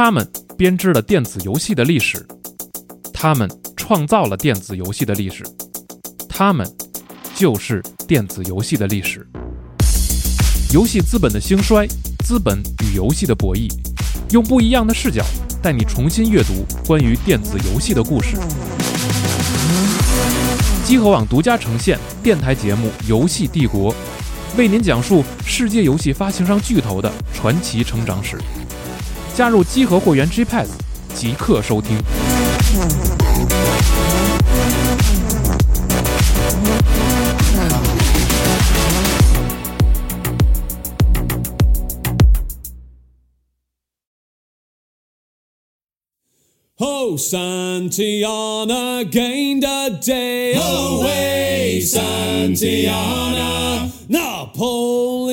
他们编织了电子游戏的历史，他们创造了电子游戏的历史，他们就是电子游戏的历史。游戏资本的兴衰，资本与游戏的博弈，用不一样的视角带你重新阅读关于电子游戏的故事。机核网独家呈现电台节目《游戏帝国》，为您讲述世界游戏发行商巨头的传奇成长史。加入集合会员 G Pass，即刻收听。Oh, Santiana gained a day away, Santillana.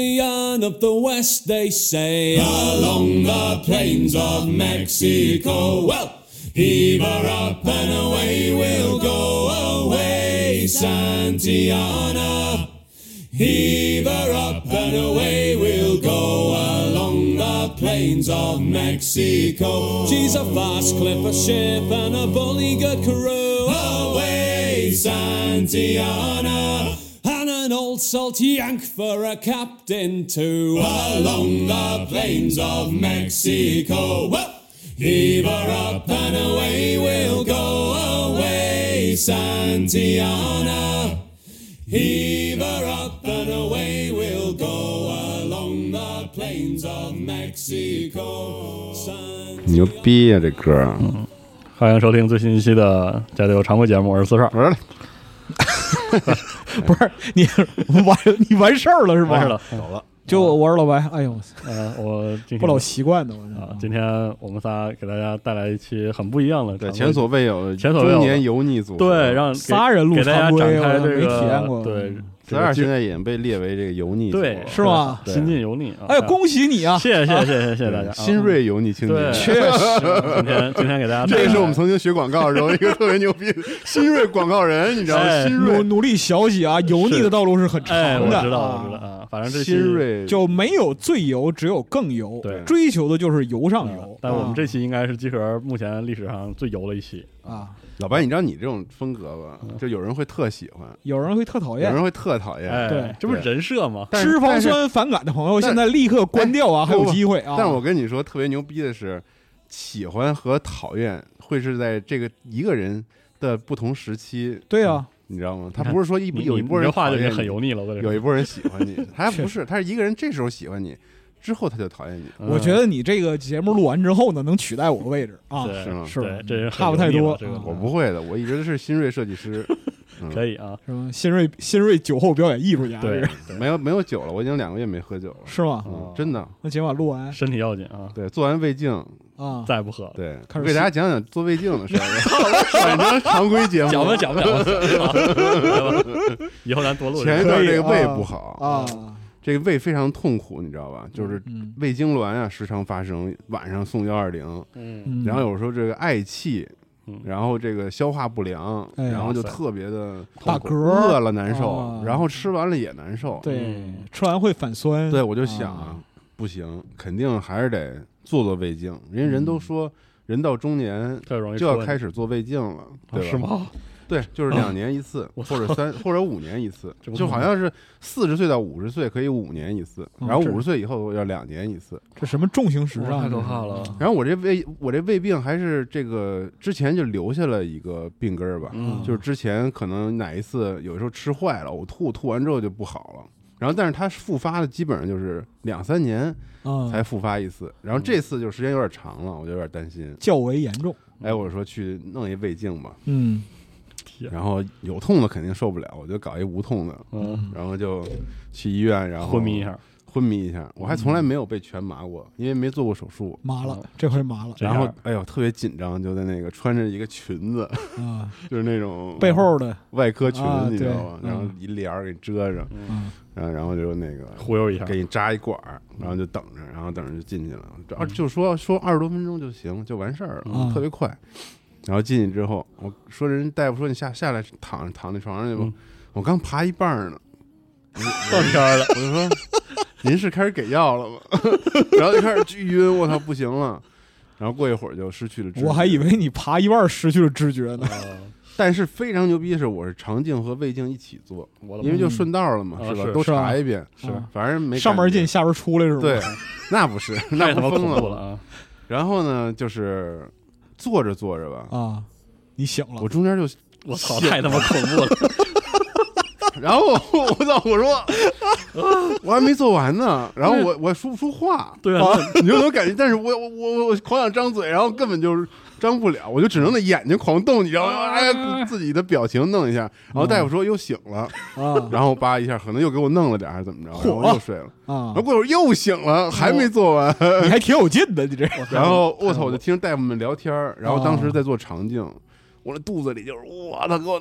Napoleon of the West, they say, along the plains of Mexico. Well, heave her up and away we'll go away, Santillana. Heave her up and away we'll go along the plains of Mexico. She's a fast clipper ship and a bully good crew. Away, Santiana And an old salty yank for a captain too. Along the plains of Mexico. Well, heave her up and away we'll go away, Santiana. Heave her up and away we'll go along the plains of Mexico. San- 牛逼呀、这歌儿！欢迎收听最新一期的《加六常规节目》，我是四少。 不是你完你完事儿了是吧？完事了，走了，就我是老白，哎呦，呃，我今天不老习惯的我啊，今天我们仨给大家带来一期很不一样的对，前所未有的前所未有中年油腻组合，对，让仨人录给大家常规展开这我没体验过。对咱俩现在已经被列为这个油腻，对，是吗？新晋油腻啊！哎，恭喜你啊！谢谢谢谢谢谢大家！新锐油腻青年，确实，今天今天给大家，这是我们曾经学广告时候一个特别牛逼的新锐广告人，你知道吗？努努力学习啊，油腻的道路是很长的，我知道，我知道。反正这新锐就没有最油，只有更油。对，追求的就是油上油。但我们这期应该是集合目前历史上最油的一期啊！老白，你知道你这种风格吧？就有人会特喜欢，有人会特讨厌有人会特讨厌。哎，对这不是人设吗？脂肪酸反感的朋友，现在立刻关掉啊，哎还有机会啊！但是我跟你说，特别牛逼的是，喜欢和讨厌会是在这个一个人的不同时期，对啊，你知道吗？他不是说一你有一波人话就很油腻了，有一波人喜欢你，他确不是，他是一个人这时候喜欢你，之后他就讨厌你。我觉得你这个节目录完之后呢，能取代我的位置。啊，是吗？是，这是差不太多。我不会的，我一直是新锐设计师，嗯。可以啊，是吗？新锐新锐酒后表演艺术家，对没有没有酒了，我已经两个月没喝酒了，是吗？嗯，真的。那今晚录完。身体要紧啊，对，做完胃镜，啊，再不喝，对，开始我给大家讲讲做胃镜的事儿，反正常规节目。讲吧讲吧讲吧，以后咱多录前一段这个胃不好啊，这个胃非常痛苦，你知道吧？就是嗯胃痉挛啊，时常发生，晚上送幺二零，嗯，嗯，然后有时候这个嗳气嗯，然后这个消化不良，哎然后就特别的打嗝饿了难受啊，然后吃完了也难受。对嗯，吃完会反酸，对，我就想不行，肯定还是得做做胃镜。人家人都说，人到中年就要开始做胃镜了，啊对吧？是？吗？对，就是两年一次，我或者三或者五年一次就好像是四十岁到五十岁可以五年一次，嗯然后五十岁以后要两年一次。这什么重型时尚？哇太可怕了然后我这胃我这胃病还是这个之前就留下了一个病根儿吧，嗯就是之前可能哪一次有时候吃坏了呕吐，吐完之后就不好了。然后，但是它复发的基本上就是两三年啊，才复发一次，然后这次就时间有点长了，我就有点担心。较为严重。哎，我说去弄一胃镜吧，嗯，然后有痛的肯定受不了，我就搞一无痛的，嗯，然后就去医院，然后昏迷一，下，昏迷一下。我还从来没有被全麻过，因为没做过手术。麻了，这回麻了。然后，哎呦，特别紧张，就在那个穿着一个裙子，啊，就是那种背后的。外科裙，子你知道吗？然后嗯。一帘儿给遮着，嗯。然后然后就那个忽悠一下，给你扎一管儿，然后就等着，然后等着就进去了。这二就说说二十多分钟就行，就完事儿了，嗯。特别快。然后进去之后，我说人大夫说你下下来躺躺那床上去吧嗯，我刚爬一半儿呢，断片儿了，我就说您是开始给药了吗？然后就开始巨晕，我操不行了。然后过一会儿就失去了知觉。我还以为你爬一半失去了知觉呢。啊但是非常牛逼的是，我是肠镜和胃镜一起做，因为就顺道了嘛，啊是吧？都查一遍，是啊反正没上面感觉进下边出来是吧？对，那不是，那太他妈不疯恐怖了啊！然后呢，就是做着坐着吧，啊，你醒了我，中间就，我操，太他妈恐怖了！然后我操，我说 我还没做完呢，然后我我说不出话，对啊，你就能感觉，但是我我我我狂想张嘴，然后根本就是张不了，我就只能那眼睛狂动，你知道吗？哎，自己的表情弄一下，然后大夫说又醒了，啊然后叭一下，可能又给我弄了点还是怎么着，然后又睡了，啊然后，过会儿又醒了，还没做完，你还挺有劲的，你这然后我操，我就听大夫们聊天儿，然后当时在做肠镜，我那肚子里就是哇，他给我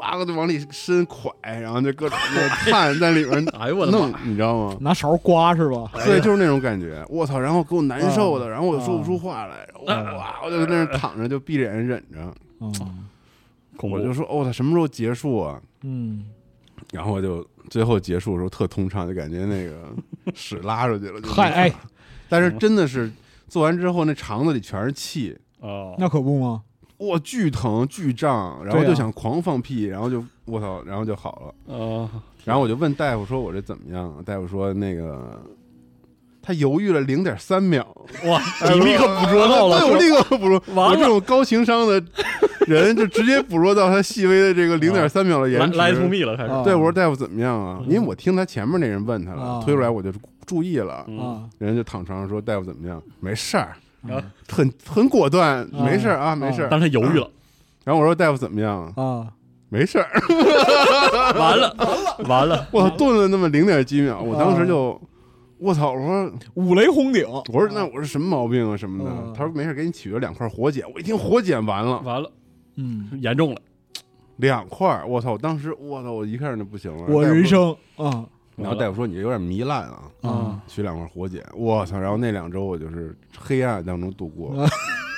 哇，我就往里伸蒯，然后就各种那个汗在里面 哎呦我的弄妈！，你知道吗？拿勺刮是吧？对，就是那种感觉，我操！然后给我难受的，然后我又说不出话来，哇，我就在那儿躺着，就闭着眼忍着，嗯我就说，哦，他什么时候结束啊？嗯，然后就最后结束的时候特通畅，就感觉那个屎拉出去了。就嗨哎，但是真的是做完之后，那肠子里全是气，哦，那可不吗？哇，巨疼巨胀，然后就想狂放屁，然后就我操，然后就好了。哦，然后我就问大夫说：“我这怎么样？”大夫说：“那个。”他犹豫了零点三秒，哇，你立刻捕捉到了，对我立刻捕捉。我这种高情商的人，就直接捕捉到他细微的这个零点三秒的来延迟。来 to me 了，开始啊对，我说大夫怎么样啊？因为我听他前面那人问他了，啊推出来我就注意了。嗯啊，人家就躺床上说：“大夫怎么样？没事儿，啊很很果断，啊没事儿啊，没事儿。但是他犹豫了，然后我说：“大夫怎么样？啊，没事儿。完了完了完了，我操，顿了那么零点几秒，我当时就，我操！我说五雷轰顶，我说那我是什么毛病啊什么的？嗯他说没事，给你取了两块活检。我一听活检完了，完了，嗯，严重了，两块，我操！我当时我操，我一看就不行了。我人生啊然后大夫说你这有点糜烂啊，嗯，取两块活检，我操！然后那两周我就是黑暗当中度过，啊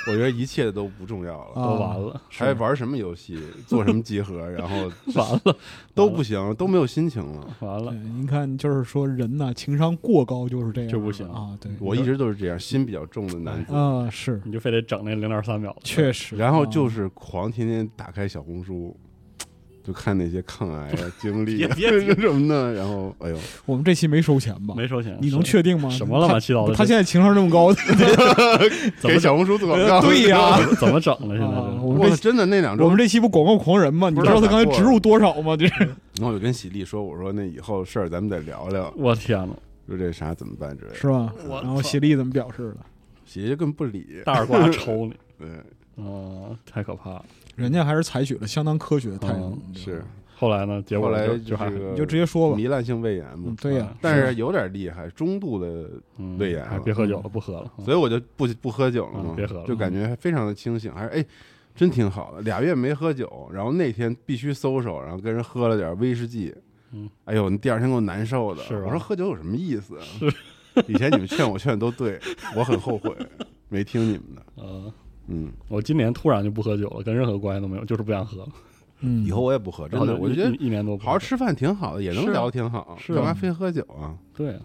我觉得一切都不重要了。啊都完了，还玩什么游戏，做什么集合，然后 完了都不行，都没有心情了。完了对，，您看，就是说人呐，情商过高就是这样，就不行啊，对，我一直都是这样，心比较重的男子。啊是，你就非得整那零点三秒，确实，然后就啊是狂天天打开小红书，就看那些抗癌啊、经历啊别别什么的。然后，哎呦，我们这期没收钱吧？没收钱，你能确定吗？什么乱七八糟的他他现在情商这么高，怎么 给小红书做广告，对呀怎么整了？现在啊我我们这真的那两周，我们这期不广告狂人吗？你知道他刚才植入多少吗？这是然后我就跟喜力说：“我说那以后事儿咱们得聊聊，我天呐，说这啥怎么办之类的。是吧？我然后喜力怎么表示的？喜力就根本不理，大耳刮抽你，对，哦，太可怕了。人家还是采取了相当科学的态度是。后来呢？结果后来就就还这个你就直接说吧。糜烂性胃炎嘛嗯，，对呀，但是有点厉害，中度的，嗯胃炎别喝酒了，不喝了。所以我就不不喝酒了嘛嗯，别喝了就感觉非常的清醒，还是哎。真挺好的，俩月没喝酒，然后那天必须搜手，然后跟人喝了点威士忌，嗯，哎呦，你第二天给我难受的。是我说喝酒有什么意思是？以前你们劝我劝都对，我很后悔没听你们的。呃，嗯，我今年突然就不喝酒了，跟任何关系都没有，就是不想喝了。嗯，以后我也不喝，真的，我觉得一一年多好好吃饭挺好的，也能聊挺好，是啊干嘛非喝酒啊？对啊，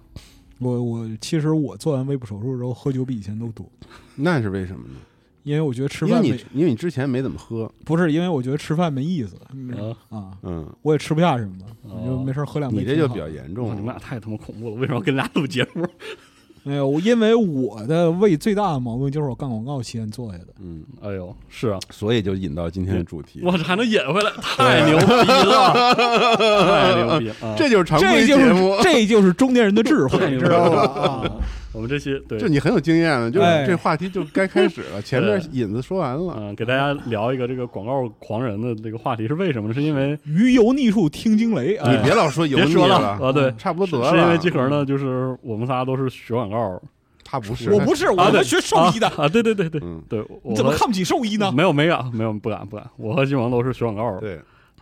我我其实我做完胃部手术之后喝酒比以前都多，那是为什么呢？因为我觉得吃因为你饭没因为你之前没怎么喝，不是因为我觉得吃饭没意思啊啊，嗯，我也吃不下什么我就没事喝两杯你。这就比较严重了你们。俩太他妈恐怖了！为什么要跟俩录节目？没有，因为我的胃最大的毛病就是我干广告期间做下的。嗯，哎呦，是啊，所以就引到今天的主题，我这还能引回来，太牛逼了，太牛逼了！啊这就是常规这就是节目，这就是中年人的智慧，你知道了吧？啊，我们这期对。就，你很有经验了，就是哎。这话题就该开始了，前面引子说完了，嗯，给大家聊一个这个广告狂人的这个话题是为什么呢？是因为鱼油腻处听惊雷啊！你别老说油腻别说了了，啊，对，差不多得了。是因为集合呢，就是我们仨都是学广告，他不是，我不是，我们学兽医的，啊，啊对对对对。嗯，对，你怎么看不起兽医呢？没有没有没有不敢不敢，我和金王都是学广告的，对，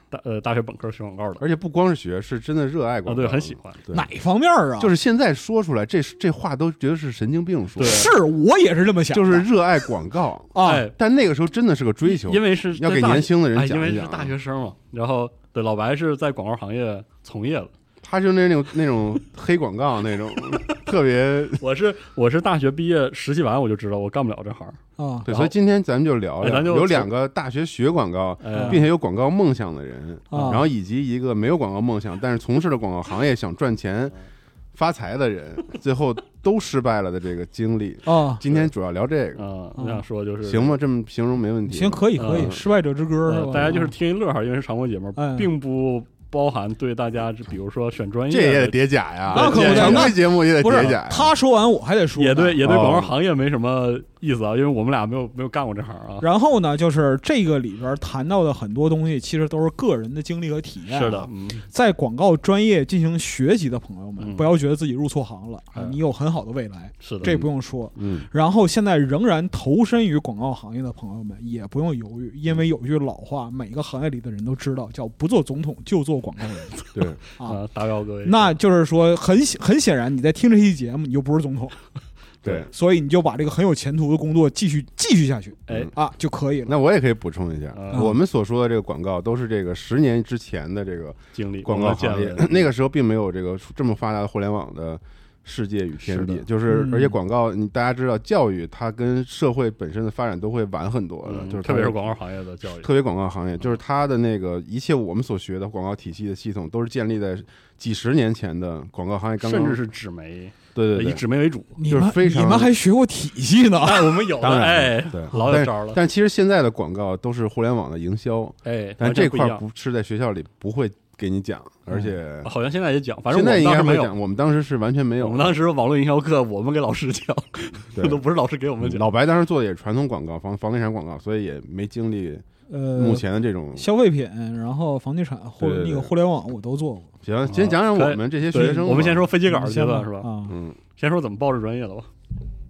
大呃大学本科学广告的，而且不光是学，是真的热爱啊广告，对很喜欢，对哪方面啊？就是现在说出来，这这话都觉得是神经病说，对是我也是这么想的，就是热爱广告，啊，哎，但那个时候真的是个追求，因为是要给年轻的人哎，讲一讲啊因为是大学生嘛，然后对老白是在广告行业从业了，他就那种那种黑广告那种，特别我是我是大学毕业实习完我就知道我干不了这行，啊，对，所以今天咱们就聊聊，哎咱就有两个大学学广告，哎，并且有广告梦想的人，啊然后以及一个没有广告梦想，但是从事了广告行业想赚钱发财的人，最后都失败了的这个经历。啊，今天主要聊这个，啊，我想说就是行吗？这么形容没问题。行，，可以可以，嗯。失败者之歌是吧？呃大家就是听一乐哈，因为是常规节目哎，并不包含对大家，比如说选专业这也得叠甲呀，那可不那规节目也得叠甲。他说完我还得说，也对，也对哦广告行业没什么意思啊，因为我们俩没有没有干过这行啊。然后呢，就是这个里边谈到的很多东西，其实都是个人的经历和体验、啊是的，，嗯，在广告专业进行学习的朋友们，嗯不要觉得自己入错行了，啊哎你有很好的未来，是的，这不用说。嗯，然后现在仍然投身于广告行业的朋友们，也不用犹豫，因为有句老话，每个行业里的人都知道，叫不做总统就做广告人 对，啊。啊，打扰各位。那就是说，很显很显然，你在听这期节目，你就不是总统，对。所以你就把这个很有前途的工作继续继续下去。哎，啊就可以了。那我也可以补充一下，啊我们所说的这个广告都是这个十年之前的这个经历广告行业，那个时候并没有这个这么发达的互联网的世界与天地就是而且广告，你大家知道，教育它跟社会本身的发展都会晚很多的，嗯就是特别是广告行业的教育，特别广告行业，就是它的那个一切我们所学的广告体系的系统，都是建立在几十年前的广告行业刚刚，甚至是纸媒，以对对以，纸媒为主。你们就是非常你们还学过体系呢？哎，我们有的，当然哎，对，老有招了。但其实现在的广告都是互联网的营销，哎，但这块。不是在学校里不会给你讲，而且好像现在也讲，反正现在应我们当时没有。我们当时是完全没有我们当时网络营销课，我们给老师讲，这都不是老师给我们讲。老白当时做的也是传统广告，房房地产广告，所以也没经历呃，目前的这种。消费品，然后房地产或那个互联网我都做过。行，先讲讲我们这些学生吧。我们先说飞机稿阶段是吧？啊，嗯，先说怎么报这专业的吧。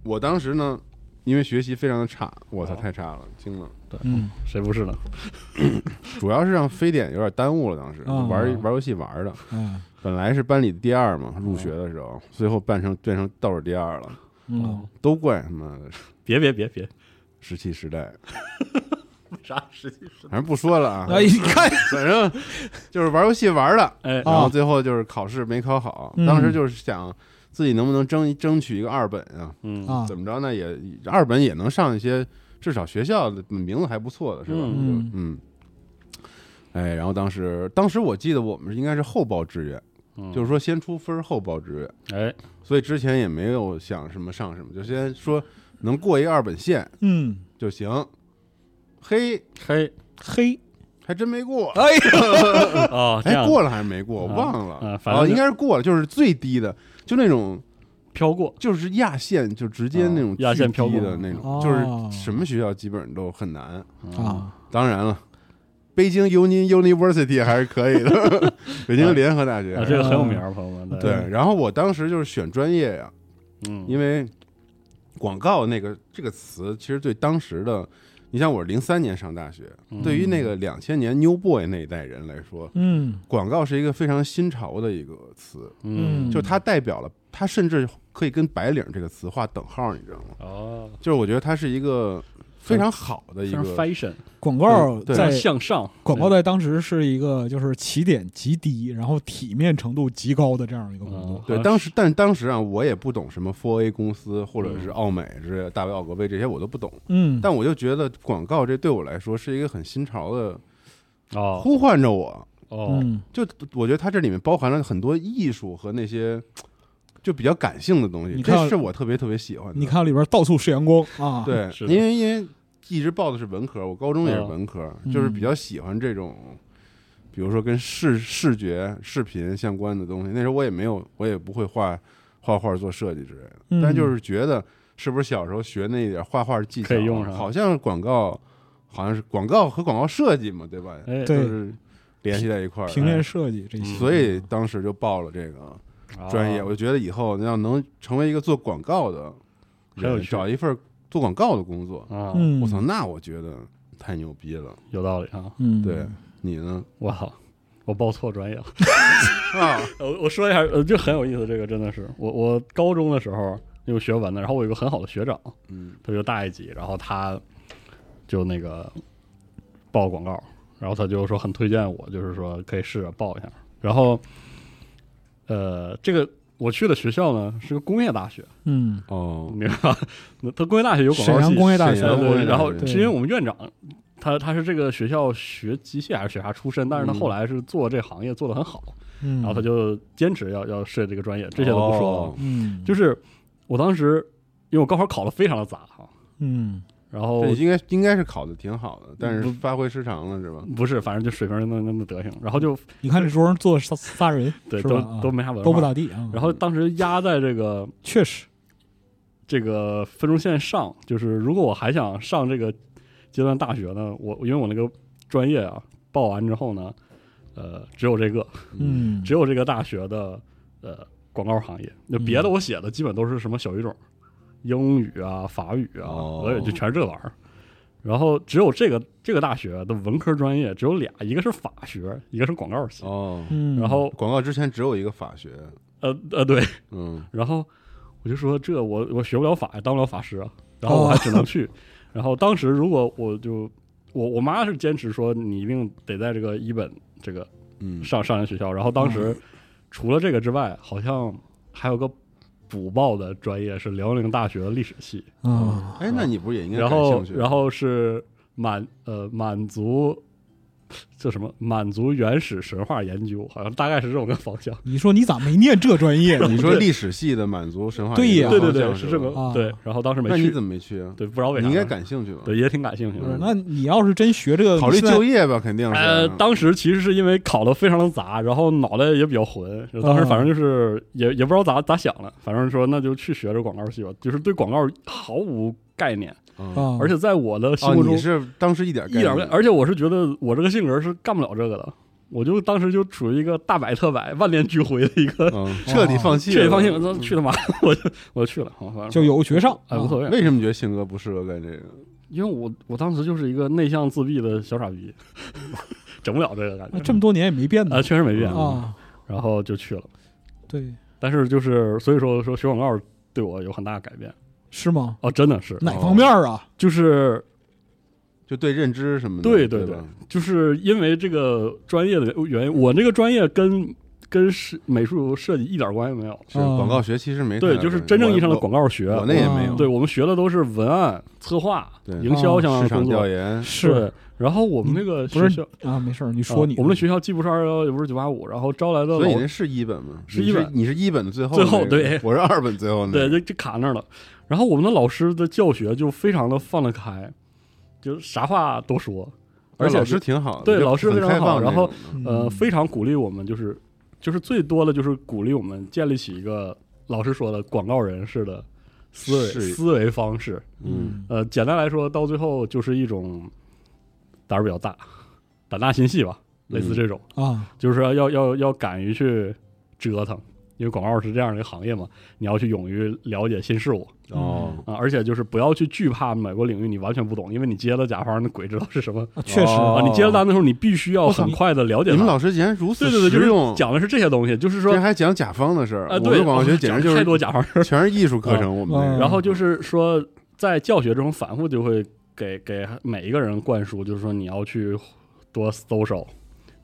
我当时呢，因为学习非常的差，我操，哦太差了，惊了。嗯。谁不是呢？主要是让非典有点耽误了，当时啊玩玩游戏玩的，嗯。本来是班里第二嘛，入学的时候，最后变成变成倒数第二了，嗯，都怪他妈的 别别别别，石器时代。啥实际是？反正不说了啊，哎，你看，反正就是玩游戏玩的，哎，然后最后就是考试没考好，嗯。当时就是想自己能不能争争取一个二本啊，嗯。啊。怎么着呢？也二本也能上一些，至少学校的名字还不错的是吧？嗯。嗯。哎，然后当时，当时我记得我们应该是后报志愿，嗯。就是说先出分后报志愿，哎，所以之前也没有想什么上什么，就先说能过一个二本线嗯，就行。嘿，嘿，嘿，还真没过，哎呀，哦，哎，过了还是没过？我啊忘了。啊应该是过了，就是最低的，就那种飘过，就是压线，就直接那种啊压线飘过的那种，哦就是什么学校基本上都很难。啊，当然了，北京 Uni University 还是可以的，北京联合大学。啊，这个很有名儿，朋友们。对，然后我当时就是选专业呀，嗯，因为广告那个这个词，其实对当时的，你像我是零三年上大学，嗯对于那个两千年 New Boy 那一代人来说，嗯广告是一个非常新潮的一个词，嗯，就它代表了，它甚至可以跟白领这个词划等号，你知道吗？哦，就是我觉得它是一个非常好的一个，fashion，广告对。在向上，广告在当时是一个就是起点极低，然后体面程度极高的这样一个工作。嗯。对，当时，但当时啊，我也不懂什么 Four A 公司或者是嗯奥美之类的，大卫奥格威这些我都不懂，嗯，但我就觉得广告这对我来说是一个很新潮的，哦。呼唤着我。就我觉得它这里面包含了很多艺术和那些就比较感性的东西，你看这是我特别特别喜欢的。你看里边到处是阳光啊，，对，因为因为一直报的是文科，我高中也是文科，嗯就是比较喜欢这种，比如说跟视视觉、视频相关的东西。那时候我也没有，我也不会画画画、做设计之类的，嗯但就是觉得是不是小时候学那一点画画技巧可以用上好像广告，好像是广告和广告设计嘛，对吧？就是联系在一块儿。平面设计这些，所以当时就报了这个专业，哦我就觉得以后要能成为一个做广告的人，很有找一份做广告的工作，啊，嗯，我操，那我觉得太牛逼了。有道理啊，嗯，对你呢？我操。我报错专业了，啊，我我说一下，呃，就很有意思，这个真的是我我高中的时候因为学文的，然后我有一个很好的学长，嗯他就大一级，然后他就那个报广告，然后他就说很推荐我，就是说可以试着报一下。然后呃，这个我去的学校呢是个工业大学，嗯，哦，明白吧？那它工业大学有广沈阳告系，工业大学沈阳工业大学对对，然后对是因为我们院长他他是这个学校学机械还是学啥出身，但是他嗯。后来是做这行业做得很好，嗯，然后他就坚持要要设这个专业，这些都不说了。哦。嗯，就是我当时因为我高考考的非常的杂哈，嗯然后这应该应该是考的挺好的，但是发挥失常了是吧？不是，反正就水平那那那德行，然后就你看这桌上坐仨仨人，对都都没啥文化，都不咋地啊。然后当时压在这个 确实，这个分数线上，就是如果我还想上这个阶段大学呢，我因为我那个专业啊报完之后呢，呃，只有这个，嗯，只有这个大学的呃广告行业，那别的我写的基本都是什么小语种，英语啊、法语啊、哦。俄语，就全是这玩意儿。然后只有这个这个大学的文科专业只有俩，一个是法学，一个是广告系。哦，嗯，然后广告之前只有一个法学，呃呃对，嗯，然后我就说这我我学不了法，当不了法师啊，然后我还只能去。然后当时如果我就我我妈是坚持说你一定得在这个一本这个嗯，上上人学校，然后当时除了这个之外，好像还有个补报的专业是辽宁大学的历史系，啊，哎，那你不是也应该然后感兴趣？然后是满呃满族 叫什么满族原始神话研究，好像大概是这种个方向。你说你咋没念这专业呢？你说历史系的满族神话对呀研究对对对，是这个啊对。然后当时没去，那你怎么没去啊？对不知道为啥，你应该感兴趣吧？对也挺感兴趣的那你要是真学这个，考虑就业吧，肯定是。呃，当时其实是因为考的非常的杂，然后脑袋也比较混，当时反正就是也也不知道咋咋想的，反正说那就去学这广告系吧，就是对广告毫无概念，而且在我的心哦，目中你是当时一点一点儿，而且我是觉得我这个性格是干不了这个的，我就当时就处于一个大摆特摆、万念俱灰的一个嗯，彻底放弃，彻底放弃，我说去他妈，我就我就去了，反正就有学上，哎无所谓，为什么觉得性格不适合干这个？因为我我当时就是一个内向自闭的小傻逼，整不了这个感觉，这么多年也没变啊呢确实没变，啊。然后就去了。对，但是就是所以说说学广告对我有很大的改变是吗？哦，真的是，哪方面啊？就是就对认知什么的，对对对吧，就是因为这个专业的原因，我这个专业跟跟是美术设计一点关系没有。是啊广告学其实没对，就是真正意义上的广告学。我那也没有，啊对我们学的都是文案、策划、营销相关市场的工作。调研，是对，然后我们那个不是学校，啊？没事儿，你啊说你的我们的学校既不是二幺幺，也不是九八五，然后招来的老所以你那是一本吗？是一本你是一本的最后最后对我是二本最后那对，个就就卡那儿了。然后我们的老师的教学就非常的放得开，就啥话都说，而且老师挺好对老师非常好然后呃，非常鼓励我们，就是就是最多的就是鼓励我们建立起一个老师说的广告人士的思维思维方式。嗯。呃，简单来说，到最后就是一种胆儿比较大，胆大心细吧，类似这种，啊，就是要要要要敢于去折腾。因为广告是这样的一个行业嘛，你要去勇于了解新事物哦，啊，而且就是不要去惧怕美国领域你完全不懂，因为你接了甲方，那鬼知道是什么啊确实哦啊！你接了单的时候，你必须要很快的了解它。你们老师竟然如此对对对，就是实用，讲的是这些东西，就是说这还讲甲方的事儿。啊，对，广告学简直就是太多甲方事儿。全是艺术课程，我们嗯然后就是说，在教学中反复就会给给每一个人灌输，就是说你要去多 social，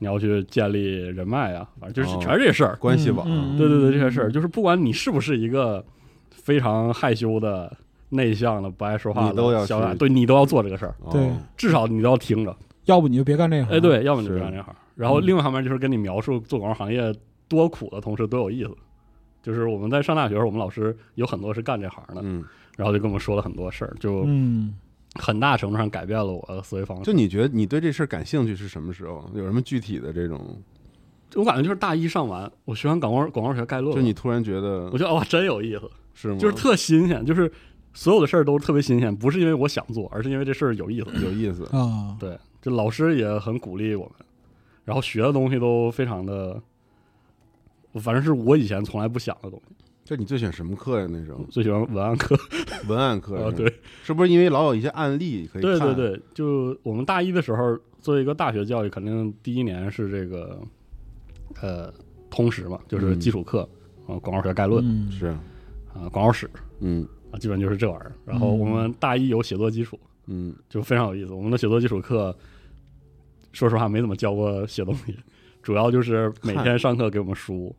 你要去建立人脉啊，反正就是哦全是这些事儿。关系网，对对对，这些事儿就是不管你是不是一个非常害羞的、内向的、不爱说话的都要小雅，去对你都要做这个事儿，哦对至少你都要听着。要不你就别干这行。哎，，对，要不你就是是干这行。然后另外一方面就是跟你描述做广告行业多苦的同时多有意思。就是我们在上大学的时候，我们老师有很多是干这行的，嗯，然后就跟我们说了很多事儿，就嗯，很大程度上改变了我的思维方式。就你觉得你对这事儿感兴趣是什么时候？有什么具体的这种？我感觉就是大一上完，我学完广告广告学概论，就你突然觉得我觉得哇真有意思，是吗？就是特新鲜，就是所有的事儿都特别新鲜，不是因为我想做，而是因为这事儿有意思。有意思。啊，对，这老师也很鼓励我们，然后学的东西都非常的，反正是我以前从来不想的东西。就你最喜欢什么课呀？那时候？最喜欢文案课。文案课啊，对。是不是因为老有一些案例可以看？对对对，就我们大一的时候作为一个大学教育，肯定第一年是这个呃通识嘛，就是嗯。基础课啊，广告学概论。嗯，是，啊，广告史。嗯。啊，基本就是这玩意儿。然后嗯。我们大一有写作基础，嗯。就非常有意思。我们的写作基础课，说实话没怎么教过写东西，主要就是每天上课给我们书，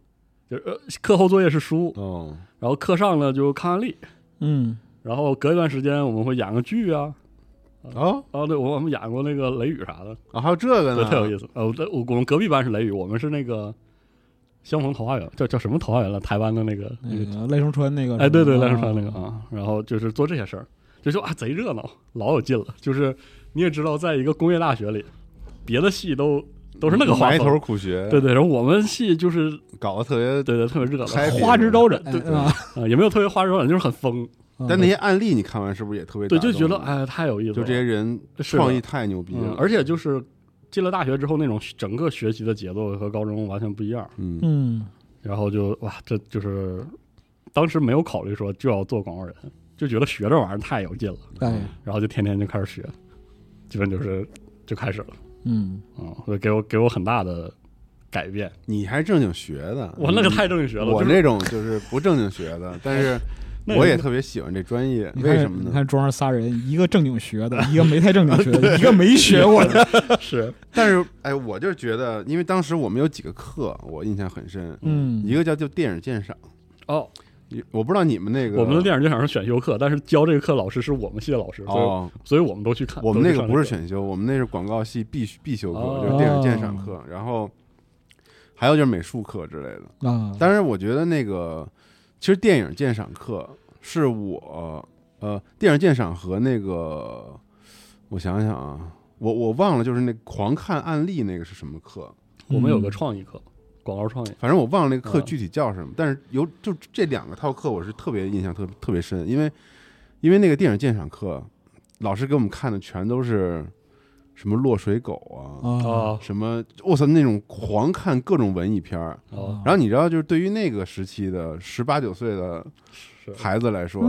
就是呃课后作业是书，哦，然后课上呢就看案例，嗯。然后隔一段时间我们会演个剧啊，哦。啊，对，我我们演过那个雷雨啥的，啊，还有这个对，呢，特有意思。呃，我在我我们隔壁班是雷雨，我们是那个相逢桃花源，叫叫什么桃花源了？台湾的那个那个，那个。赖声川那个，哎，对对，赖声川那个啊，然后就是做这些事儿，就说啊贼热闹，老有劲了。就是你也知道，在一个工业大学里，别的系都都是那个画埋头，苦学，对对，然后我们系就是搞得特别，对对特别热闹，嗨花枝招展，对？啊，也没有特别花枝招展，就是很疯，但那些案例你看完是不是也特别对，就觉得哎太有意思了，就这些人创意太牛逼嗯，了，而且就是进了大学之后，那种整个学习的节奏和高中完全不一样。嗯嗯然后就哇，这就是当时没有考虑说就要做广告人，就觉得学这玩意儿太有劲了，哎然后就天天就开始学，基本就是就开始了，嗯嗯，所以给我给我很大的改变。你还正经学的，我那个太正经学了，我那种就是不正经学的，但是我也特别喜欢这专业，为什么呢？你看桌上仨人，一个正经学的，一个没太正经学的，一个没学过的。是但是哎，我就觉得，因为当时我们有几个课，我印象很深，嗯一个叫就电影鉴赏，哦，我不知道你们那个我们的电影鉴赏是选修课，但是教这个课老师是我们系的老师，所以哦，所以我们都去看。我们那个不是选修，我们那是广告系必必修课，哦就是电影鉴赏课，然后还有就是美术课之类的。啊，但是我觉得那个其实电影鉴赏课是我呃电影鉴赏和那个我想想啊，我我忘了就是那狂看案例那个是什么课，我们有个嗯创意课，广告创意。反正我忘了那个课啊具体叫什么，但是有就这两个套课我是特别印象特特别深，因为因为那个电影鉴赏课老师给我们看的全都是什么落水狗啊。啊啊什么？我操，那种狂看各种文艺片儿，哦，然后你知道，就是对于那个时期的十八九岁的是孩子来说，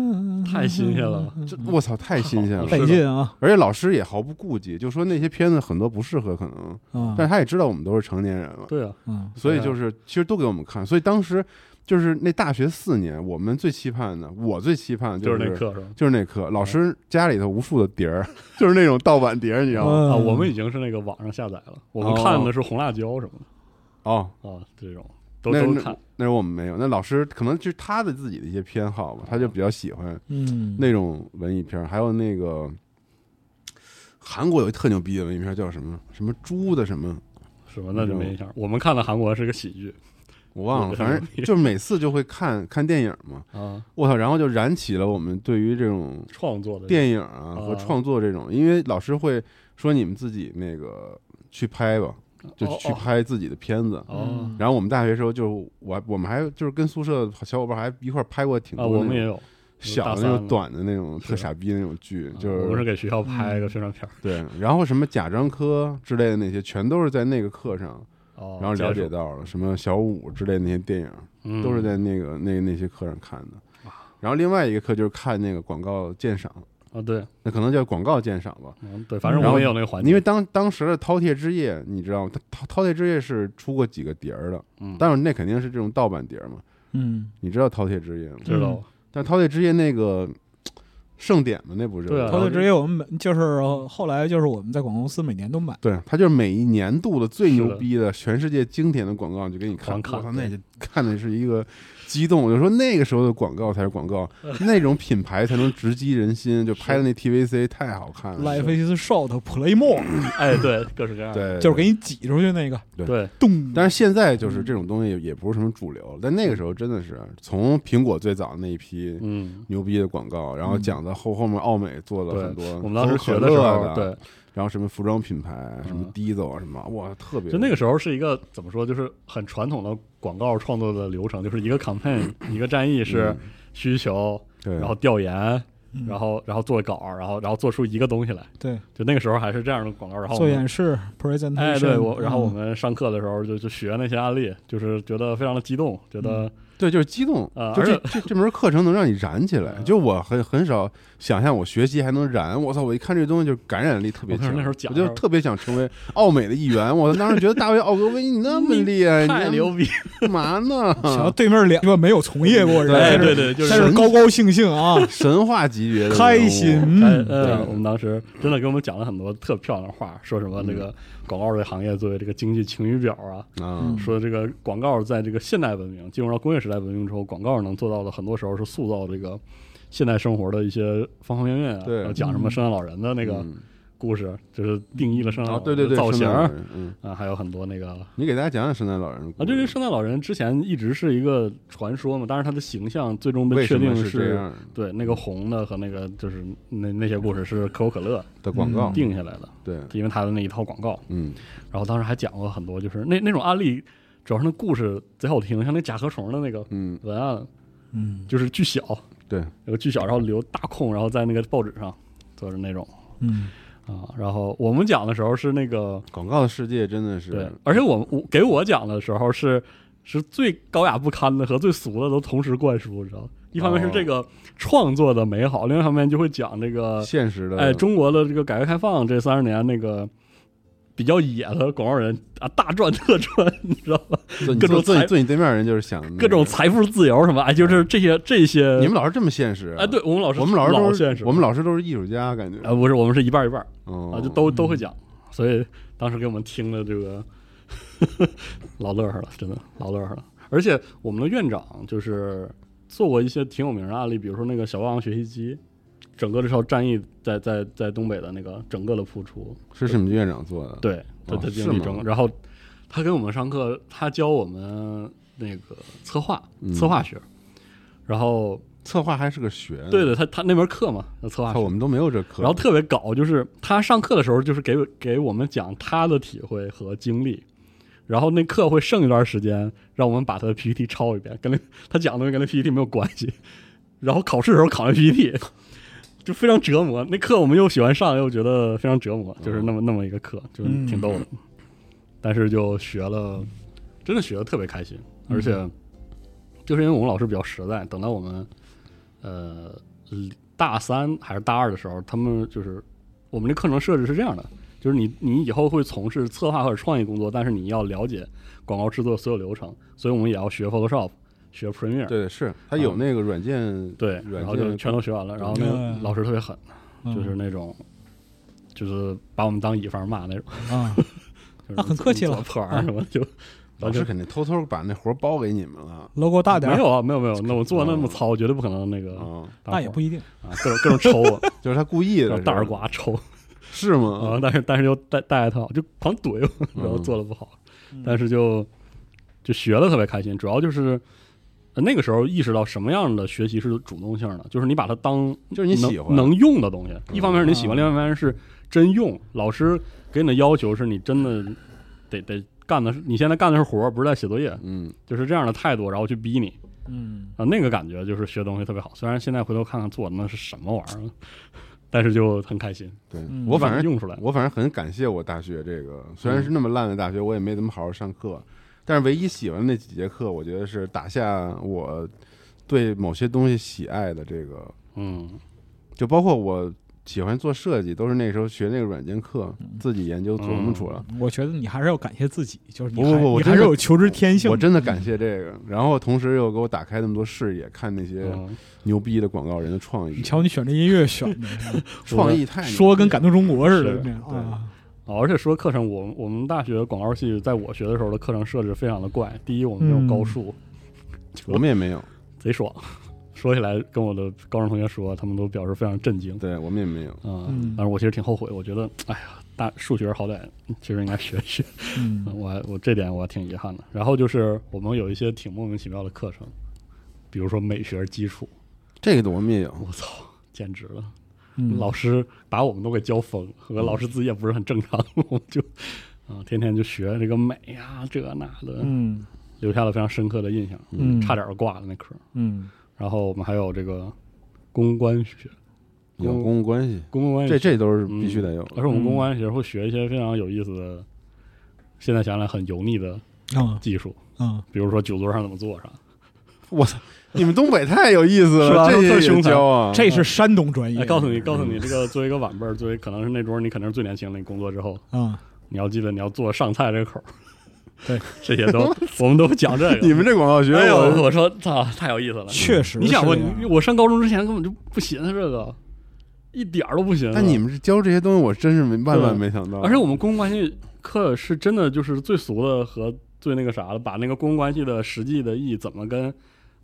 太新鲜了，这我操太新鲜了。费劲啊而且老师也毫不顾忌，就说那些片子很多不适合，可能，啊！但是他也知道我们都是成年人了，对啊，嗯所以就是其实都给我们看。所以当时就是那大学四年，我们最期盼的，我最期盼的就是是那课是吧？就是那课，老师家里头无数的碟儿，就是那种盗版碟儿，你知道吗？我们已经是那个网上下载了，我们看的是红辣椒什么的哦，的啊，这种都都看。那时候我们没有，那老师可能就是他的自己的一些偏好吧，他就比较喜欢嗯那种文艺片，还有那个韩国有一特牛逼的文艺片叫什么什么猪的什么，什么那就没印象。我们看的韩国是个喜剧我忘了，反正就每次就会看看电影嘛，啊，我操，然后就燃起了我们对于这种创作的电影啊和啊创作这种，因为老师会说你们自己那个去拍吧，就去拍自己的片子。哦然后我们大学时候就我我们还就是跟宿舍小伙伴还一块儿拍过挺啊，多我们也有小的那种短的那种特傻逼的那种剧，就是我是是给学校拍个宣传片儿，对，然后什么贾樟柯之类的那些，全都是在那个课上，哦，然后了解，到了什么小五之类的那些电影，嗯都是在那个那那些课上看的。然后另外一个课就是看那个广告鉴赏，啊，对，那可能叫广告鉴赏吧。嗯对，反正然后我也有那个环节，因为当当时的饕餮之夜，你知道吗？它饕饕餮之夜是出过几个碟儿的，嗯，当然那肯定是这种盗版碟儿嘛。嗯你知道饕餮之夜吗？知道但饕餮之夜那个盛典嘛，那不是？对啊饕餮之夜我们每就是后来就是我们在广告公司每年都买，对，它就是每一年度的最牛逼的全世界经典的广告，就给你看。看我操，那就看的是一个激动。我就说那个时候的广告才是广告，那种品牌才能直击人心。就拍的那 TVC 太好看了。Life is short, play more，哎，对，各式各样的，对，就是给你挤出去那个，对，咚。但是现在就是这种东西也不是什么主流，但那个时候真的是从苹果最早那一批嗯，牛逼的广告，然后讲的后后面奥美做了很多，我们当时学的的时候，对，然后什么服装品牌，什么嗯。Diesel 啊什么，哇，特别就那个时候是一个怎么说，就是很传统的广告创作的流程，就是一个 campaign，一个战役是嗯。需求，对，然后调研，嗯。然后然后做稿，然后然后做出一个东西来。对。就那个时候还是这样的广告，然后做演示 presentation，哎，对我，然后我嗯们上课的时候就就学那些案例，就是觉得非常的激动，觉得对，就是激动啊就这这这门课程能让你燃起来。嗯就我很很少想象我学习还能燃，我操！我一看这东西就感染力特别强，我那时候讲我就特别想成为奥美的一员。我当时觉得大卫奥格威你那么厉害，你太牛逼！干嘛呢？想要对面两个没有从业过人，对对对，就是高高兴兴啊，神话级别的开心。嗯我们当时真的给我们讲了很多特漂亮的话，说什么那个广告这个行业作为这个经济晴雨表啊，说这个广告在这个现代文明进入到工业时代文明之后，广告能做到的很多时候是塑造这个现代生活的一些方方面面啊。对。然后讲什么圣诞老人的那个嗯故事，就是定义了圣诞啊，老对对对，人的造型嗯，啊，还有很多那个你给大家讲讲圣诞老人啊，事。这个圣诞老人之前一直是一个传说嘛，但是他的形象最终被确定是这样？对那个红的和那个就是那那些故事是可口可乐的广告？嗯定下来的，对，因为他的那一套广告。嗯。然后当时还讲过很多，就是那那种案例，主要是那故事贼好听，像那甲壳虫的那个嗯，文案，嗯。就是巨小，对，有个巨小，然后留大空，然后在那个报纸上做着那种。嗯啊。然后我们讲的时候是那个广告的世界真的是对，而且我我给我讲的时候是是最高雅不堪的和最俗的都同时灌输，你知道吗？一方面是这个创作的美好，另外一方面就会讲这个现实的，哎中国的这个改革开放这三十年那个。比较野的广告人啊，大赚特赚，你知道吧？各种财坐坐你坐你对面人就是想那个各种财富自由什么，哎，就是这些这些。你们老师这么现实啊？哎，对我们老师，我们老师都是老现实，我们老师都是艺术家，感觉啊不是，我们是一半儿一半啊，就都都会讲，所以当时给我们听的这个 老乐呵了，真的老乐呵了。而且我们的院长就是做过一些挺有名的案例，比如说那个小霸王学习机，整个这套战役在在在东北的那个整个的付出，是是你们院长做的，对，他哦他经历然后他给我们上课，他教我们那个策划嗯。策划学，然后策划还是个学，对对，他他那门课嘛，那策划学。我们都没有这课，然后特别搞，就是他上课的时候，就是给给我们讲他的体会和经历，然后那课会剩一段时间，让我们把他的 PPT 抄一遍，跟那他讲的东西跟那 PPT 没有关系。然后考试的时候考那 PPT，就非常折磨。那课我们又喜欢上，又觉得非常折磨，就是那么那么一个课，就是挺逗的。但是就学了，真的学的特别开心，而且就是因为我们老师比较实在，等到我们呃大三还是大二的时候，他们就是我们的课程设置是这样的，就是你你以后会从事策划或者创意工作，但是你要了解广告制作所有流程，所以我们也要学 Photoshop，学 Premiere，对是他有那个软件，对，软然后就件全都学完了，然后那个嗯老师特别狠，嗯就是那种。就是把我们当乙方骂那种，啊，就是那很客气了做破玩 意儿什么就老师肯定偷偷把那活儿包给你们了 logo 大点没有啊，没有没有，那我做那么糙，绝对不可能那个啊，那也不一定。啊，各种各种抽我，就是他故意的，大耳刮抽是吗啊，？但是但是又带带特好，就狂怼我，然后做的不好，但是就就学的特别开心，主要就是。呃那个时候意识到什么样的学习是主动性的，就是你把它当就是你喜欢能能用的东西。一方面是你喜欢，啊另外一方面是真用。老师给你的要求是你真的得得干的是，你现在干的是活儿，不是在写作业，嗯，就是这样的态度，然后去逼你嗯啊，那个感觉就是学东西特别好。虽然现在回头看看做的那是什么玩意儿，但是就很开心。对嗯我反正用出来我反正很感谢我大学这个，虽然是那么烂的大学，我也没怎么好好上课，但是唯一喜欢的那几节课，我觉得是打下我对某些东西喜爱的这个，嗯，就包括我喜欢做设计，都是那时候学那个软件课，自己研究琢磨出来。我觉得你还是要感谢自己，就是你不不还你还是有求知天性。我真的感谢这个，然后同时又给我打开那么多视野，看那些嗯。牛逼的广告人的创意。你，瞧你选这音乐选的，创意太说跟感动中国似的是那样而且说课程，我们我们大学广告系在我学的时候的课程设置非常的怪。第一，我们没有高数，我们也没有，贼爽。说起来，跟我的高中同学说，他们都表示非常震惊。对我们也没有。啊、嗯但是我其实挺后悔，我觉得，哎呀，大数学好歹其实应该学一学，嗯 我我这点我还挺遗憾的。然后就是我们有一些挺莫名其妙的课程，比如说美学基础，这个我们也有，我操，简直了！嗯。老师把我们都给教疯，和老师自己也不是很正常，我们就啊、天天就学这个美呀、这那的，嗯。留下了非常深刻的印象，嗯。差点儿挂了那科。嗯。然后我们还有这个公关学，有公共关系，公共关系这这都是必须得有。的。而且我们公关学会学一些非常有意思的，现在想来很油腻的啊。技术，啊。比如说酒桌上怎么坐上，我操，你们东北太有意思了，这特凶教啊，这是山东专业。哎，告诉你，告诉你，这个作为一个晚辈儿，作为可能是那桌你肯定是最年轻的，你工作之后，啊，你要记得你要做上菜这个口儿。对，这些都 我们都讲这个。你们这广告学，哎呦，我我说操，太有意思了。确实你想过，是这样你我上高中之前根本就不寻思这个，一点儿都不寻思。但你们是教这些东西，我真是没万万没想到。而且我们公共关系课是真的就是最俗的和最那个啥的，把那个公共关系的实际的意义怎么跟